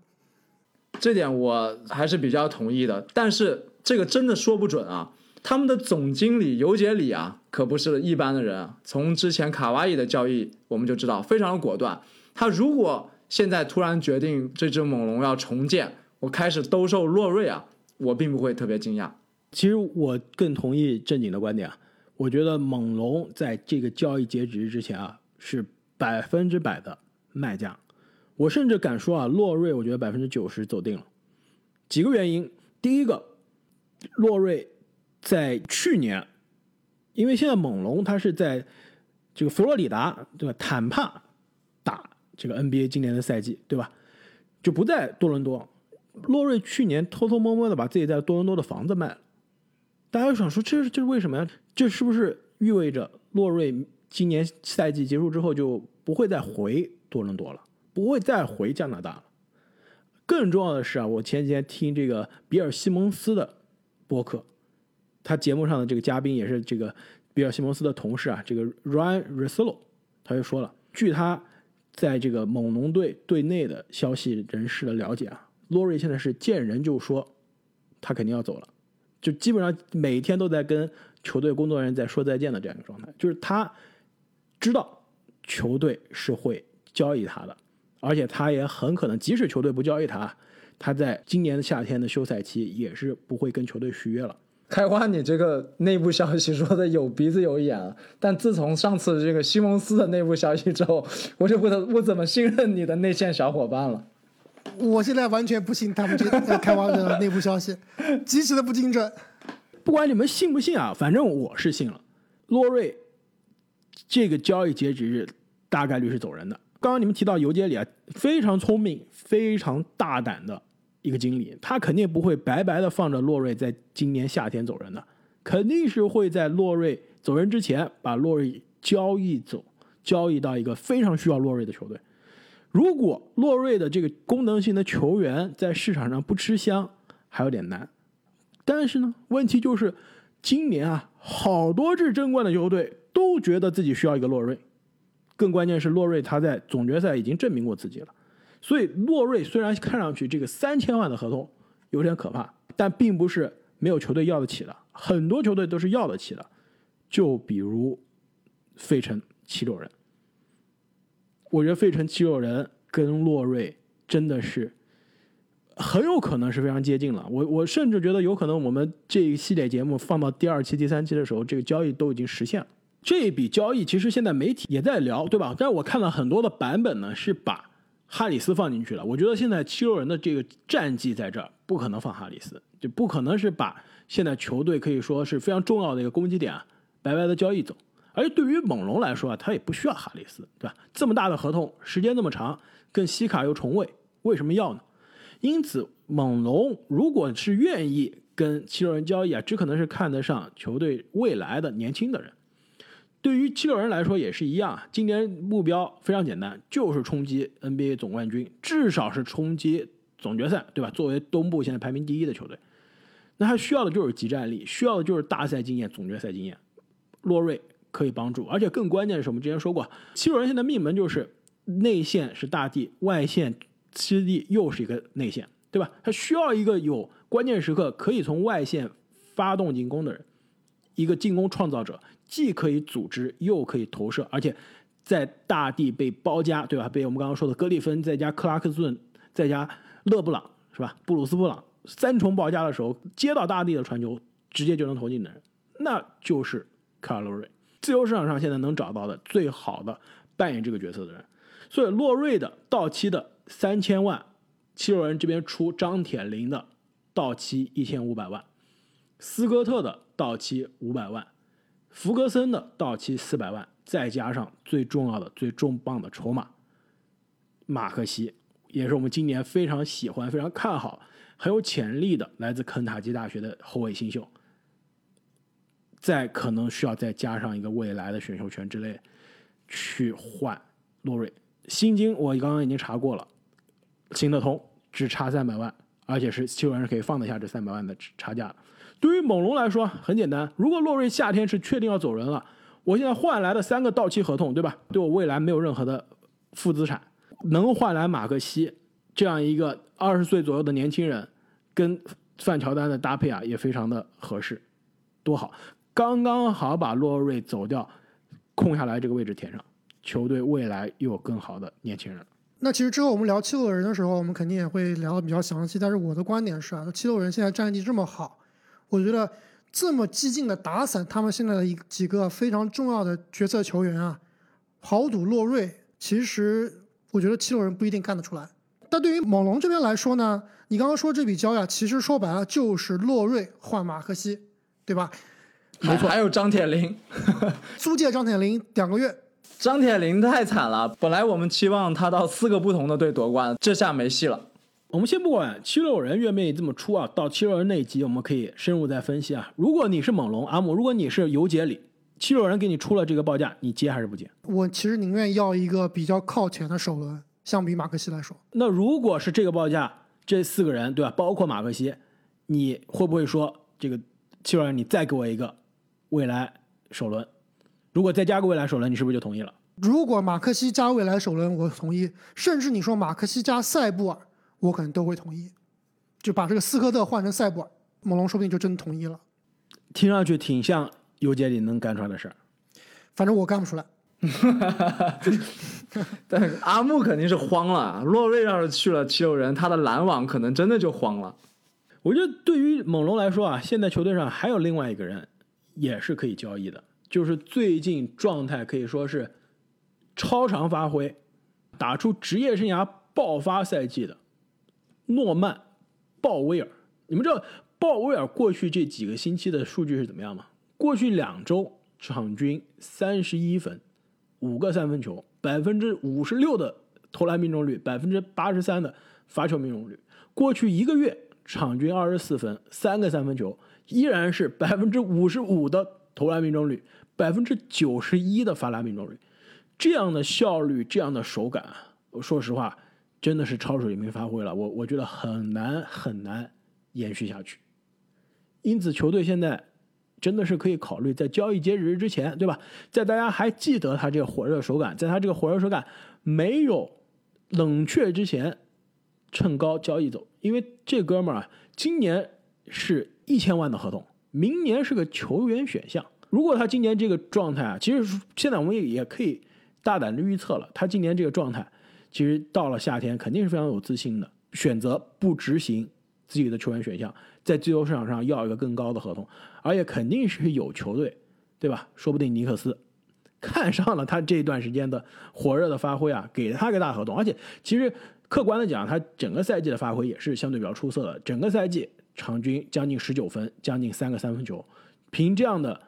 这点我还是比较同意的，但是这个真的说不准啊。他们的总经理尤杰里啊，可不是一般的人。从之前卡哇伊的交易，我们就知道非常的果断。他如果现在突然决定这只猛龙要重建，我开始兜售洛瑞啊，我并不会特别惊讶。其实我更同意正经的观点啊，我觉得猛龙在这个交易截止日之前啊，是百分之百的卖家。我甚至敢说啊，洛瑞我觉得百分之九十走定了。几个原因，第一个，洛瑞。在去年，因为现在猛龙他是在这个佛罗里达对吧？坦帕打这个 NBA 今年的赛季对吧？就不在多伦多。洛瑞去年偷偷摸摸的把自己在多伦多的房子卖了，大家就想说，这是这是为什么呀？这是不是意味着洛瑞今年赛季结束之后就不会再回多伦多了，不会再回加拿大了？更重要的是啊，我前几天听这个比尔西蒙斯的播客，他节目上的这个嘉宾也是这个比尔西蒙斯的同事啊，这个 Ryan Russillo，他就说了，据他在这个猛龙队队内的消息人士的了解啊，洛瑞现在是见人就说他肯定要走了，就基本上每天都在跟球队工作人员在说再见的这样一个状态，就是他知道球队是会交易他的。而且他也很可能，即使球队不交易他，他在今年的夏天的休赛期也是不会跟球队续约了。开花，你这个内部消息说的有鼻子有眼啊，但自从上次这个西蒙斯的内部消息之后，我就不不怎么信任你的内线小伙伴了。我现在完全不信他们这个开花的内部消息，极其的不精准。不管你们信不信啊，反正我是信了。洛瑞这个交易截止日大概率是走人的。刚刚你们提到尤杰里啊，非常聪明、非常大胆的一个经理，他肯定不会白白的放着洛瑞在今年夏天走人的，肯定是会在洛瑞走人之前把洛瑞交易走，交易到一个非常需要洛瑞的球队。如果洛瑞的这个功能性的球员在市场上不吃香，还有点难。但是呢，问题就是今年啊，好多支争冠的球队都觉得自己需要一个洛瑞。更关键是洛瑞他在总决赛已经证明过自己了，所以洛瑞虽然看上去这个三千万的合同有点可怕，但并不是没有球队要得起的，很多球队都是要得起的。就比如费城七六人，我觉得费城七六人跟洛瑞真的是很有可能是非常接近了。我我甚至觉得有可能我们这一系列节目放到第二期、第三期的时候，这个交易都已经实现了。这笔交易其实现在媒体也在聊，对吧？但是我看了很多的版本呢，是把哈里斯放进去了。我觉得现在七六人的这个战绩在这儿，不可能放哈里斯，就不可能是把现在球队可以说是非常重要的一个攻击点啊，白白的交易走。而对于猛龙来说啊，他也不需要哈里斯，对吧？这么大的合同，时间那么长，跟西卡又重位，为什么要呢？因此，猛龙如果是愿意跟七六人交易啊，只可能是看得上球队未来的年轻的人。对于七六人来说也是一样，今年目标非常简单，就是冲击 NBA 总冠军，至少是冲击总决赛，对吧？作为东部现在排名第一的球队，那他需要的就是集战力，需要的就是大赛经验、总决赛经验。洛瑞可以帮助，而且更关键的是，我们之前说过，七六人现在命门就是内线是大地，外线吃地又是一个内线，对吧？他需要一个有关键时刻可以从外线发动进攻的人，一个进攻创造者。既可以组织，又可以投射，而且在大地被包夹，对吧？被我们刚刚说的格里芬再加克拉克顿再加勒布朗，是吧？布鲁斯布朗三重包夹的时候，接到大地的传球，直接就能投进的人，那就是卡尔洛瑞。自由市场上现在能找到的最好的扮演这个角色的人，所以洛瑞的到期的三千万，七六人这边出张铁林的到期一千五百万，斯科特的到期五百万。福格森的到期四百万，再加上最重要的、最重磅的筹码，马克西也是我们今年非常喜欢、非常看好、很有潜力的来自肯塔基大学的后卫新秀。再可能需要再加上一个未来的选秀权之类，去换洛瑞。薪金我刚刚已经查过了，行得通，只差三百万，而且是基本上是可以放得下这三百万的差价。对于猛龙来说很简单，如果洛瑞夏天是确定要走人了，我现在换来的三个到期合同，对吧？对我未来没有任何的负资产，能换来马克西这样一个二十岁左右的年轻人，跟范乔丹的搭配啊也非常的合适，多好，刚刚好把洛瑞走掉，空下来这个位置填上，球队未来又有更好的年轻人。那其实之后我们聊七六人的时候，我们肯定也会聊的比较详细，但是我的观点是啊，七六人现在战绩这么好。我觉得这么激进的打散他们现在的一几个非常重要的角色球员啊，豪赌洛瑞，其实我觉得七六人不一定干得出来。但对于猛龙这边来说呢，你刚刚说这笔交易啊，其实说白了就是洛瑞换马克西，对吧？没错，还有张铁林，租借张铁林两个月。张铁林太惨了，本来我们期望他到四个不同的队夺冠，这下没戏了。我们先不管七六人愿不愿意这么出啊，到七六人那一集我们可以深入再分析啊。如果你是猛龙阿姆，如果你是尤杰里，七六人给你出了这个报价，你接还是不接？我其实宁愿要一个比较靠前的首轮，相比马克西来说。那如果是这个报价，这四个人对吧，包括马克西，你会不会说这个七六人你再给我一个未来首轮？如果再加个未来首轮，你是不是就同意了？如果马克西加未来首轮，我同意；甚至你说马克西加塞布尔，我可能都会同意。就把这个斯科特换成塞布尔，猛龙说不定就真同意了。听上去挺像尤杰里能干出来的事儿。反正我干不出来。但阿木肯定是慌了。洛瑞要是去了七六人，他的篮网可能真的就慌了。我觉得对于猛龙来说啊，现在球队上还有另外一个人也是可以交易的，就是最近状态可以说是超常发挥，打出职业生涯爆发赛季的诺曼·鲍威尔。你们知道鲍威尔过去这几个星期的数据是怎么样吗？过去两周场均三十一分，五个三分球，百分之五十六的投篮命中率，百分之八十三的罚球命中率。过去一个月场均二十四分，三个三分球，依然是百分之五十五的投篮命中率，百分之九十一的罚篮命中率。这样的效率，这样的手感，我说实话，真的是超水平发挥了。我我觉得很难很难延续下去。因此，球队现在真的是可以考虑在交易截止日之前，对吧？在大家还记得他这个火热手感，在他这个火热手感没有冷却之前，趁高交易走。因为这哥们儿啊，今年是一千万的合同，明年是个球员选项。如果他今年这个状态啊，其实现在我们也也可以大胆的预测了，他今年这个状态，其实到了夏天肯定是非常有自信的，选择不执行自己的球员选项，在自由市场上要一个更高的合同，而且肯定是有球队，对吧？说不定尼克斯 看上了他这段时间的火热的发挥啊，给他个大合同，而且其实客观的讲，他整个赛季的发挥也是相对比较出色的，整个赛季场均将近十九分，将近三个三分球，凭这样的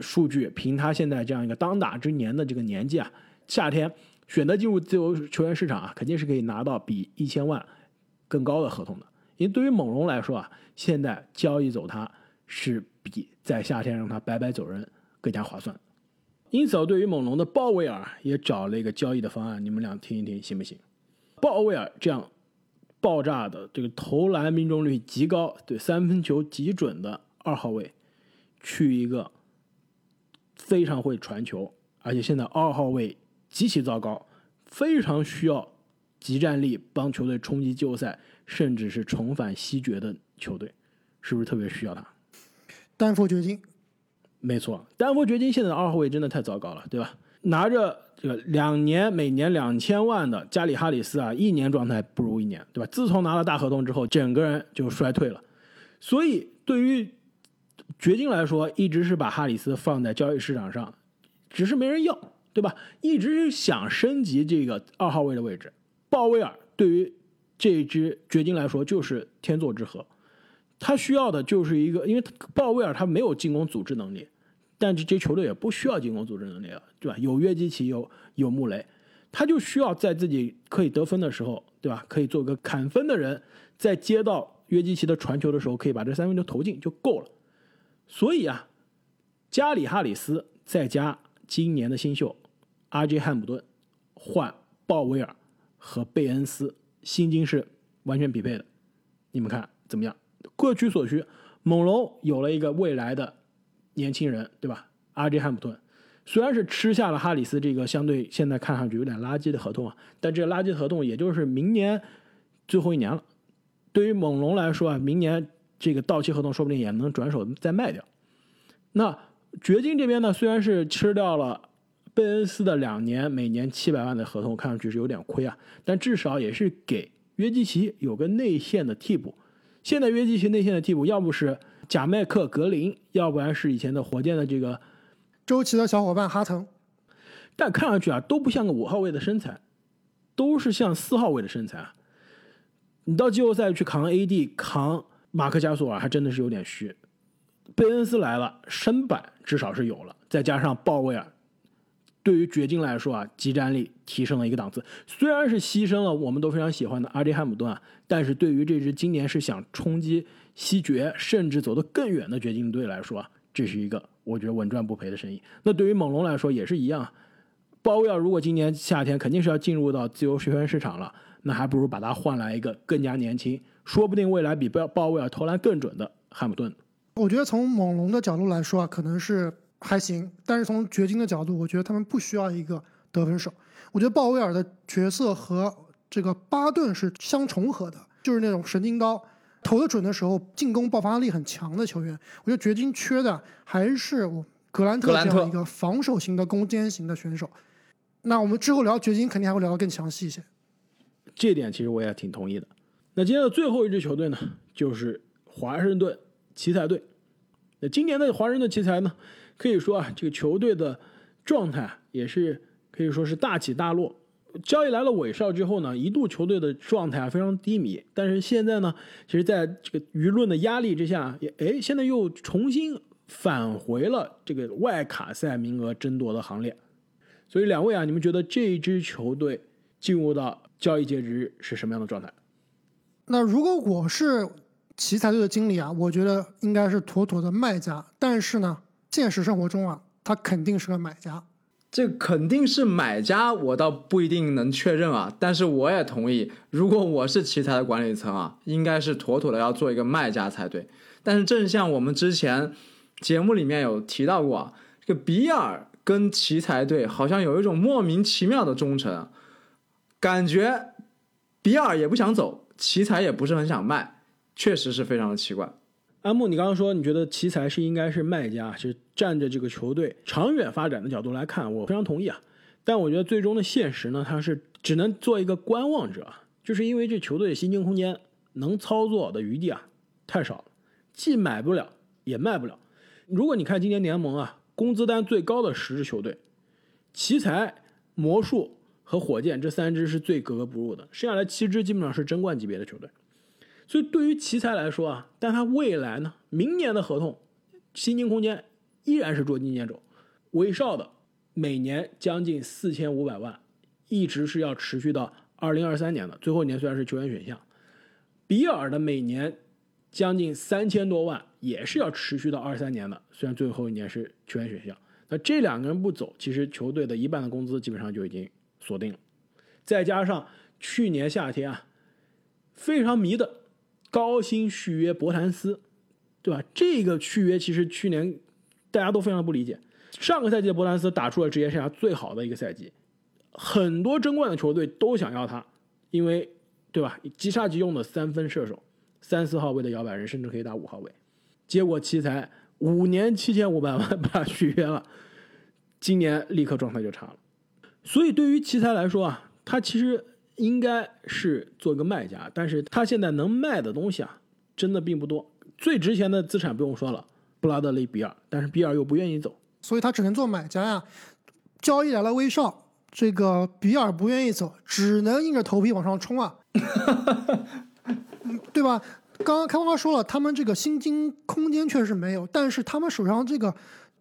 数据，凭他现在这样一个当打之年的这个年纪啊，夏天选择进入自由球员市场啊，肯定是可以拿到比一千万更高的合同的。因为对于猛龙来说啊，现在交易走他是比在夏天让他白白走人更加划算。因此，对于猛龙的鲍威尔也找了一个交易的方案，你们俩听一听行不行？鲍威尔这样爆炸的这个投篮命中率极高、对三分球极准的二号位，去一个非常会传球，而且现在二号位极其糟糕，非常需要集战力帮球队冲击季后赛，甚至是重返西决的球队，是不是特别需要他？丹佛掘金，没错，丹佛掘金现在二号位真的太糟糕了，对吧？拿着这个两年每年两千万的加里哈里斯啊，一年状态不如一年，对吧？自从拿了大合同之后，整个人就衰退了。所以对于掘金来说，一直是把哈里斯放在交易市场上，只是没人要，对吧？一直是想升级这个二号位的位置。鲍威尔对于这支掘金来说就是天作之合，他需要的就是一个，因为鲍威尔他没有进攻组织能力。但这支球队也不需要进攻组织能力了，对吧？有约基奇，有有穆雷，他就需要在自己可以得分的时候，对吧？可以做个砍分的人，在接到约基奇的传球的时候，可以把这三分球投进就够了。所以啊，加里哈里斯再加今年的新秀阿 J 汉姆顿，换鲍威尔和贝恩斯，薪金是完全匹配的。你们看怎么样？各取所需，猛龙有了一个未来的。年轻人对吧？R.J. 汉普顿虽然是吃下了哈里斯这个相对现在看上去有点垃圾的合同啊，但这个垃圾合同也就是明年最后一年了。对于猛龙来说啊，明年这个到期合同说不定也能转手再卖掉。那掘金这边呢，虽然是吃掉了贝恩斯的两年每年七百万的合同，看上去是有点亏啊，但至少也是给约基奇有个内线的替补。现在约基奇内线的替补要不是。贾麦克格林，要不然是以前的火箭的这个周琦的小伙伴哈腾，但看上去啊都不像个五号位的身材，都是像四号位的身材啊。你到季后赛去扛 AD 扛马克加索尔，还真的是有点虚。贝恩斯来了，身板至少是有了，再加上鲍威尔，对于掘金来说啊，集战力提升了一个档次。虽然是牺牲了我们都非常喜欢的阿迪汉姆顿啊，但是对于这支今年是想冲击西决，甚至走得更远的掘金队来说啊，这是一个我觉得稳赚不赔的生意。那对于猛龙来说也是一样，鲍威尔如果今年夏天肯定是要进入到自由球员市场了，那还不如把他换来一个更加年轻，说不定未来比鲍鲍威尔投篮更准的汉姆顿。我觉得从猛龙的角度来说啊，可能是。还行，但是从掘金的角度，我觉得他们不需要一个得分手。我觉得鲍威尔的角色和这个巴顿是相重合的，就是那种神经刀，投得准的时候进攻爆发力很强的球员。我觉得掘金缺的还是我格兰特这样一个防守型的攻坚型的选手。那我们之后聊掘金，肯定还会聊得更详细一些。这点其实我也挺同意的。那今天的最后一支球队呢，就是华盛顿奇才队。那今年的华盛顿奇才呢？可以说啊，这个球队的状态也是可以说是大起大落。交易来了韦少之后呢，一度球队的状态啊非常低迷。但是现在呢，其实在这个舆论的压力之下，也哎，现在又重新返回了这个外卡赛名额争夺的行列。所以两位啊，你们觉得这一支球队进入到交易截止日是什么样的状态？那如果我是奇才队的经理啊，我觉得应该是妥妥的卖家。但是呢？现实生活中啊，他肯定是个买家。这肯定是买家，我倒不一定能确认啊。但是我也同意，如果我是奇才的管理层啊，应该是妥妥的要做一个卖家才对。但是正像我们之前节目里面有提到过啊，这个比尔跟奇才队好像有一种莫名其妙的忠诚，感觉比尔也不想走，奇才也不是很想卖，确实是非常的奇怪。安木，你刚刚说你觉得奇才是应该是卖家，是站着这个球队长远发展的角度来看，我非常同意啊。但我觉得最终的现实呢，他是只能做一个观望者，就是因为这球队的薪金空间能操作的余地啊太少了，既买不了也卖不了。如果你看今年联盟啊，工资单最高的十支球队，奇才、魔术和火箭这三支是最格格不入的，剩下来七支基本上是争冠级别的球队。所以对于奇才来说啊，但他未来呢，明年的合同薪金空间依然是捉襟见肘。威少的每年将近四千五百万，一直是要持续到二零二三年的最后一年，虽然是球员选项。比尔的每年将近三千多万，也是要持续到二三年的，虽然最后一年是球员选项。那这两个人不走，其实球队的一半的工资基本上就已经锁定了。再加上去年夏天啊，非常迷的。高薪续约博谭斯，对吧？这个续约其实去年大家都非常不理解。上个赛季的博谭斯打出了职业生涯最好的一个赛季，很多争冠的球队都想要他，因为对吧？急杀急用的三分射手，三四号位的摇摆人，甚至可以打五号位。结果奇才五年七千五百万 把他续约了，今年立刻状态就差了。所以对于奇才来说啊，他其实。应该是做一个卖家，但是他现在能卖的东西啊，真的并不多。最值钱的资产不用说了，布拉德利·比尔，但是比尔又不愿意走，所以他只能做买家呀。交易来了威少，这个比尔不愿意走，只能硬着头皮往上冲啊，对吧？刚刚开花说了，他们这个薪金空间确实没有，但是他们手上这个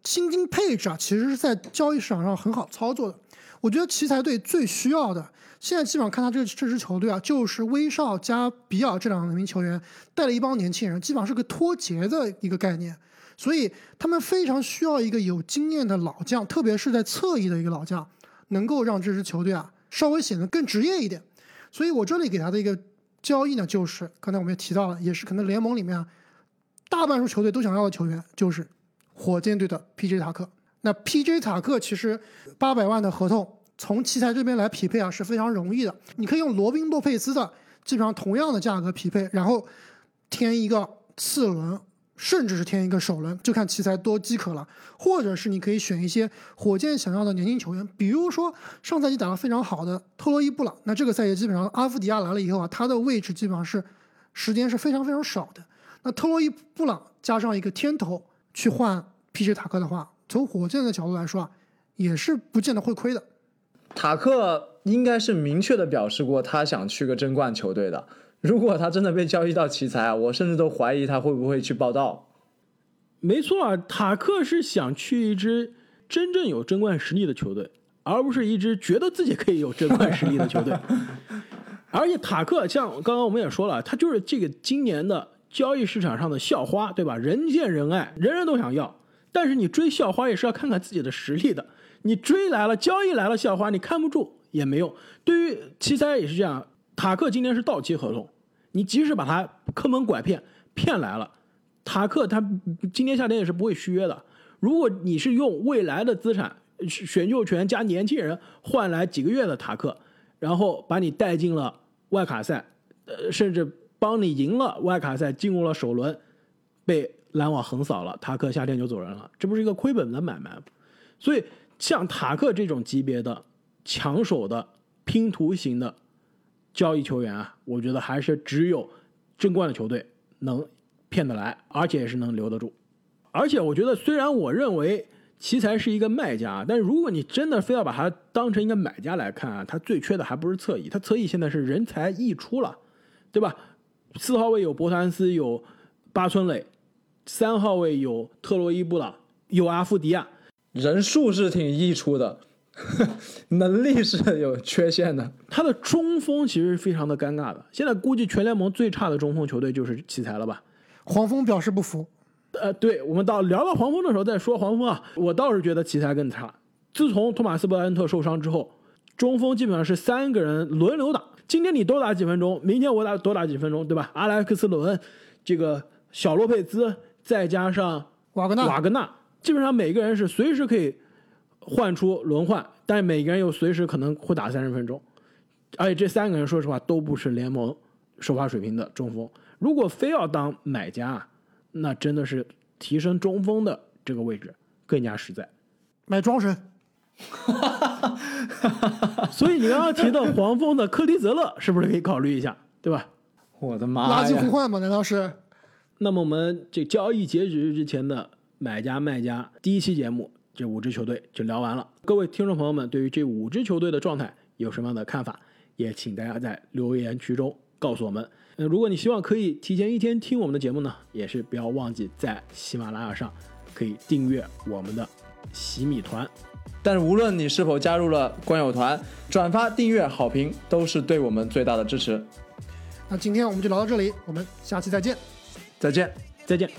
薪金配置啊，其实是在交易市场上很好操作的。我觉得奇才队最需要的。现在基本上看他这这支球队啊，就是威少加比尔这两名球员带了一帮年轻人，基本上是个脱节的一个概念，所以他们非常需要一个有经验的老将，特别是在侧翼的一个老将，能够让这支球队啊稍微显得更职业一点。所以我这里给他的一个交易呢，就是刚才我们也提到了，也是可能联盟里面啊大半数球队都想要的球员，就是火箭队的 P.J. 塔克。那 P.J. 塔克其实八百万的合同。从奇才这边来匹配啊是非常容易的，你可以用罗宾洛佩斯的基本上同样的价格匹配，然后添一个次轮，甚至是添一个首轮，就看奇才多饥渴了。或者是你可以选一些火箭想要的年轻球员，比如说上赛季打得非常好的特洛伊布朗，那这个赛季基本上阿夫迪亚来了以后啊，他的位置基本上是时间是非常非常少的。那特洛伊布朗加上一个天头去换 PJ 塔克的话，从火箭的角度来说啊，也是不见得会亏的。塔克应该是明确的表示过，他想去个争冠球队的。如果他真的被交易到奇才啊，我甚至都怀疑他会不会去报道。没错啊，塔克是想去一支真正有争冠实力的球队，而不是一支觉得自己可以有争冠实力的球队。而且塔克像刚刚我们也说了，他就是这个今年的交易市场上的校花，对吧？人见人爱，人人都想要。但是你追校花也是要看看自己的实力的。你追来了，交易来了校花，你看不住也没用。对于奇才也是这样，塔克今年是到期合同，你即使把他坑蒙拐骗骗来了，塔克他今年夏天也是不会续约的。如果你是用未来的资产选秀权加年轻人换来几个月的塔克，然后把你带进了外卡赛，呃，甚至帮你赢了外卡赛，进入了首轮，被篮网横扫了，塔克夏天就走人了，这不是一个亏本的买卖？所以。像塔克这种级别的抢手的拼图型的交易球员啊，我觉得还是只有争冠的球队能骗得来，而且也是能留得住。而且我觉得，虽然我认为奇才是一个卖家，但如果你真的非要把它当成一个买家来看啊，他最缺的还不是侧翼，他侧翼现在是人才溢出了，对吧？四号位有博谭斯，有巴村磊；三号位有特洛伊布朗，有阿夫迪亚。人数是挺溢出的，能力是有缺陷的。他的中锋其实非常的尴尬的。现在估计全联盟最差的中锋球队就是奇才了吧？黄蜂表示不服。呃，对我们到聊到黄蜂的时候再说黄蜂啊。我倒是觉得奇才更差。自从托马斯布莱恩特受伤之后，中锋基本上是三个人轮流打。今天你多打几分钟，明天我打多打几分钟，对吧？阿莱克斯·伦，这个小洛佩兹，再加上瓦格纳，瓦格纳。基本上每个人是随时可以换出轮换，但每个人又随时可能会打三十分钟，而且这三个人说实话都不是联盟首发水平的中锋。如果非要当买家，那真的是提升中锋的这个位置更加实在。买庄神，所以你刚刚提到黄蜂的克里泽勒是不是可以考虑一下，对吧？我的妈垃圾互换吗？难道是？那么我们这交易截止日之前的。买家卖家第一期节目，这五支球队就聊完了。各位听众朋友们，对于这五支球队的状态有什么样的看法？也请大家在留言区中告诉我们。那如果你希望可以提前一天听我们的节目呢，也是不要忘记在喜马拉雅上可以订阅我们的喜米团。但是无论你是否加入了官友团，转发、订阅、好评都是对我们最大的支持。那今天我们就聊到这里，我们下期再见。再见，再见。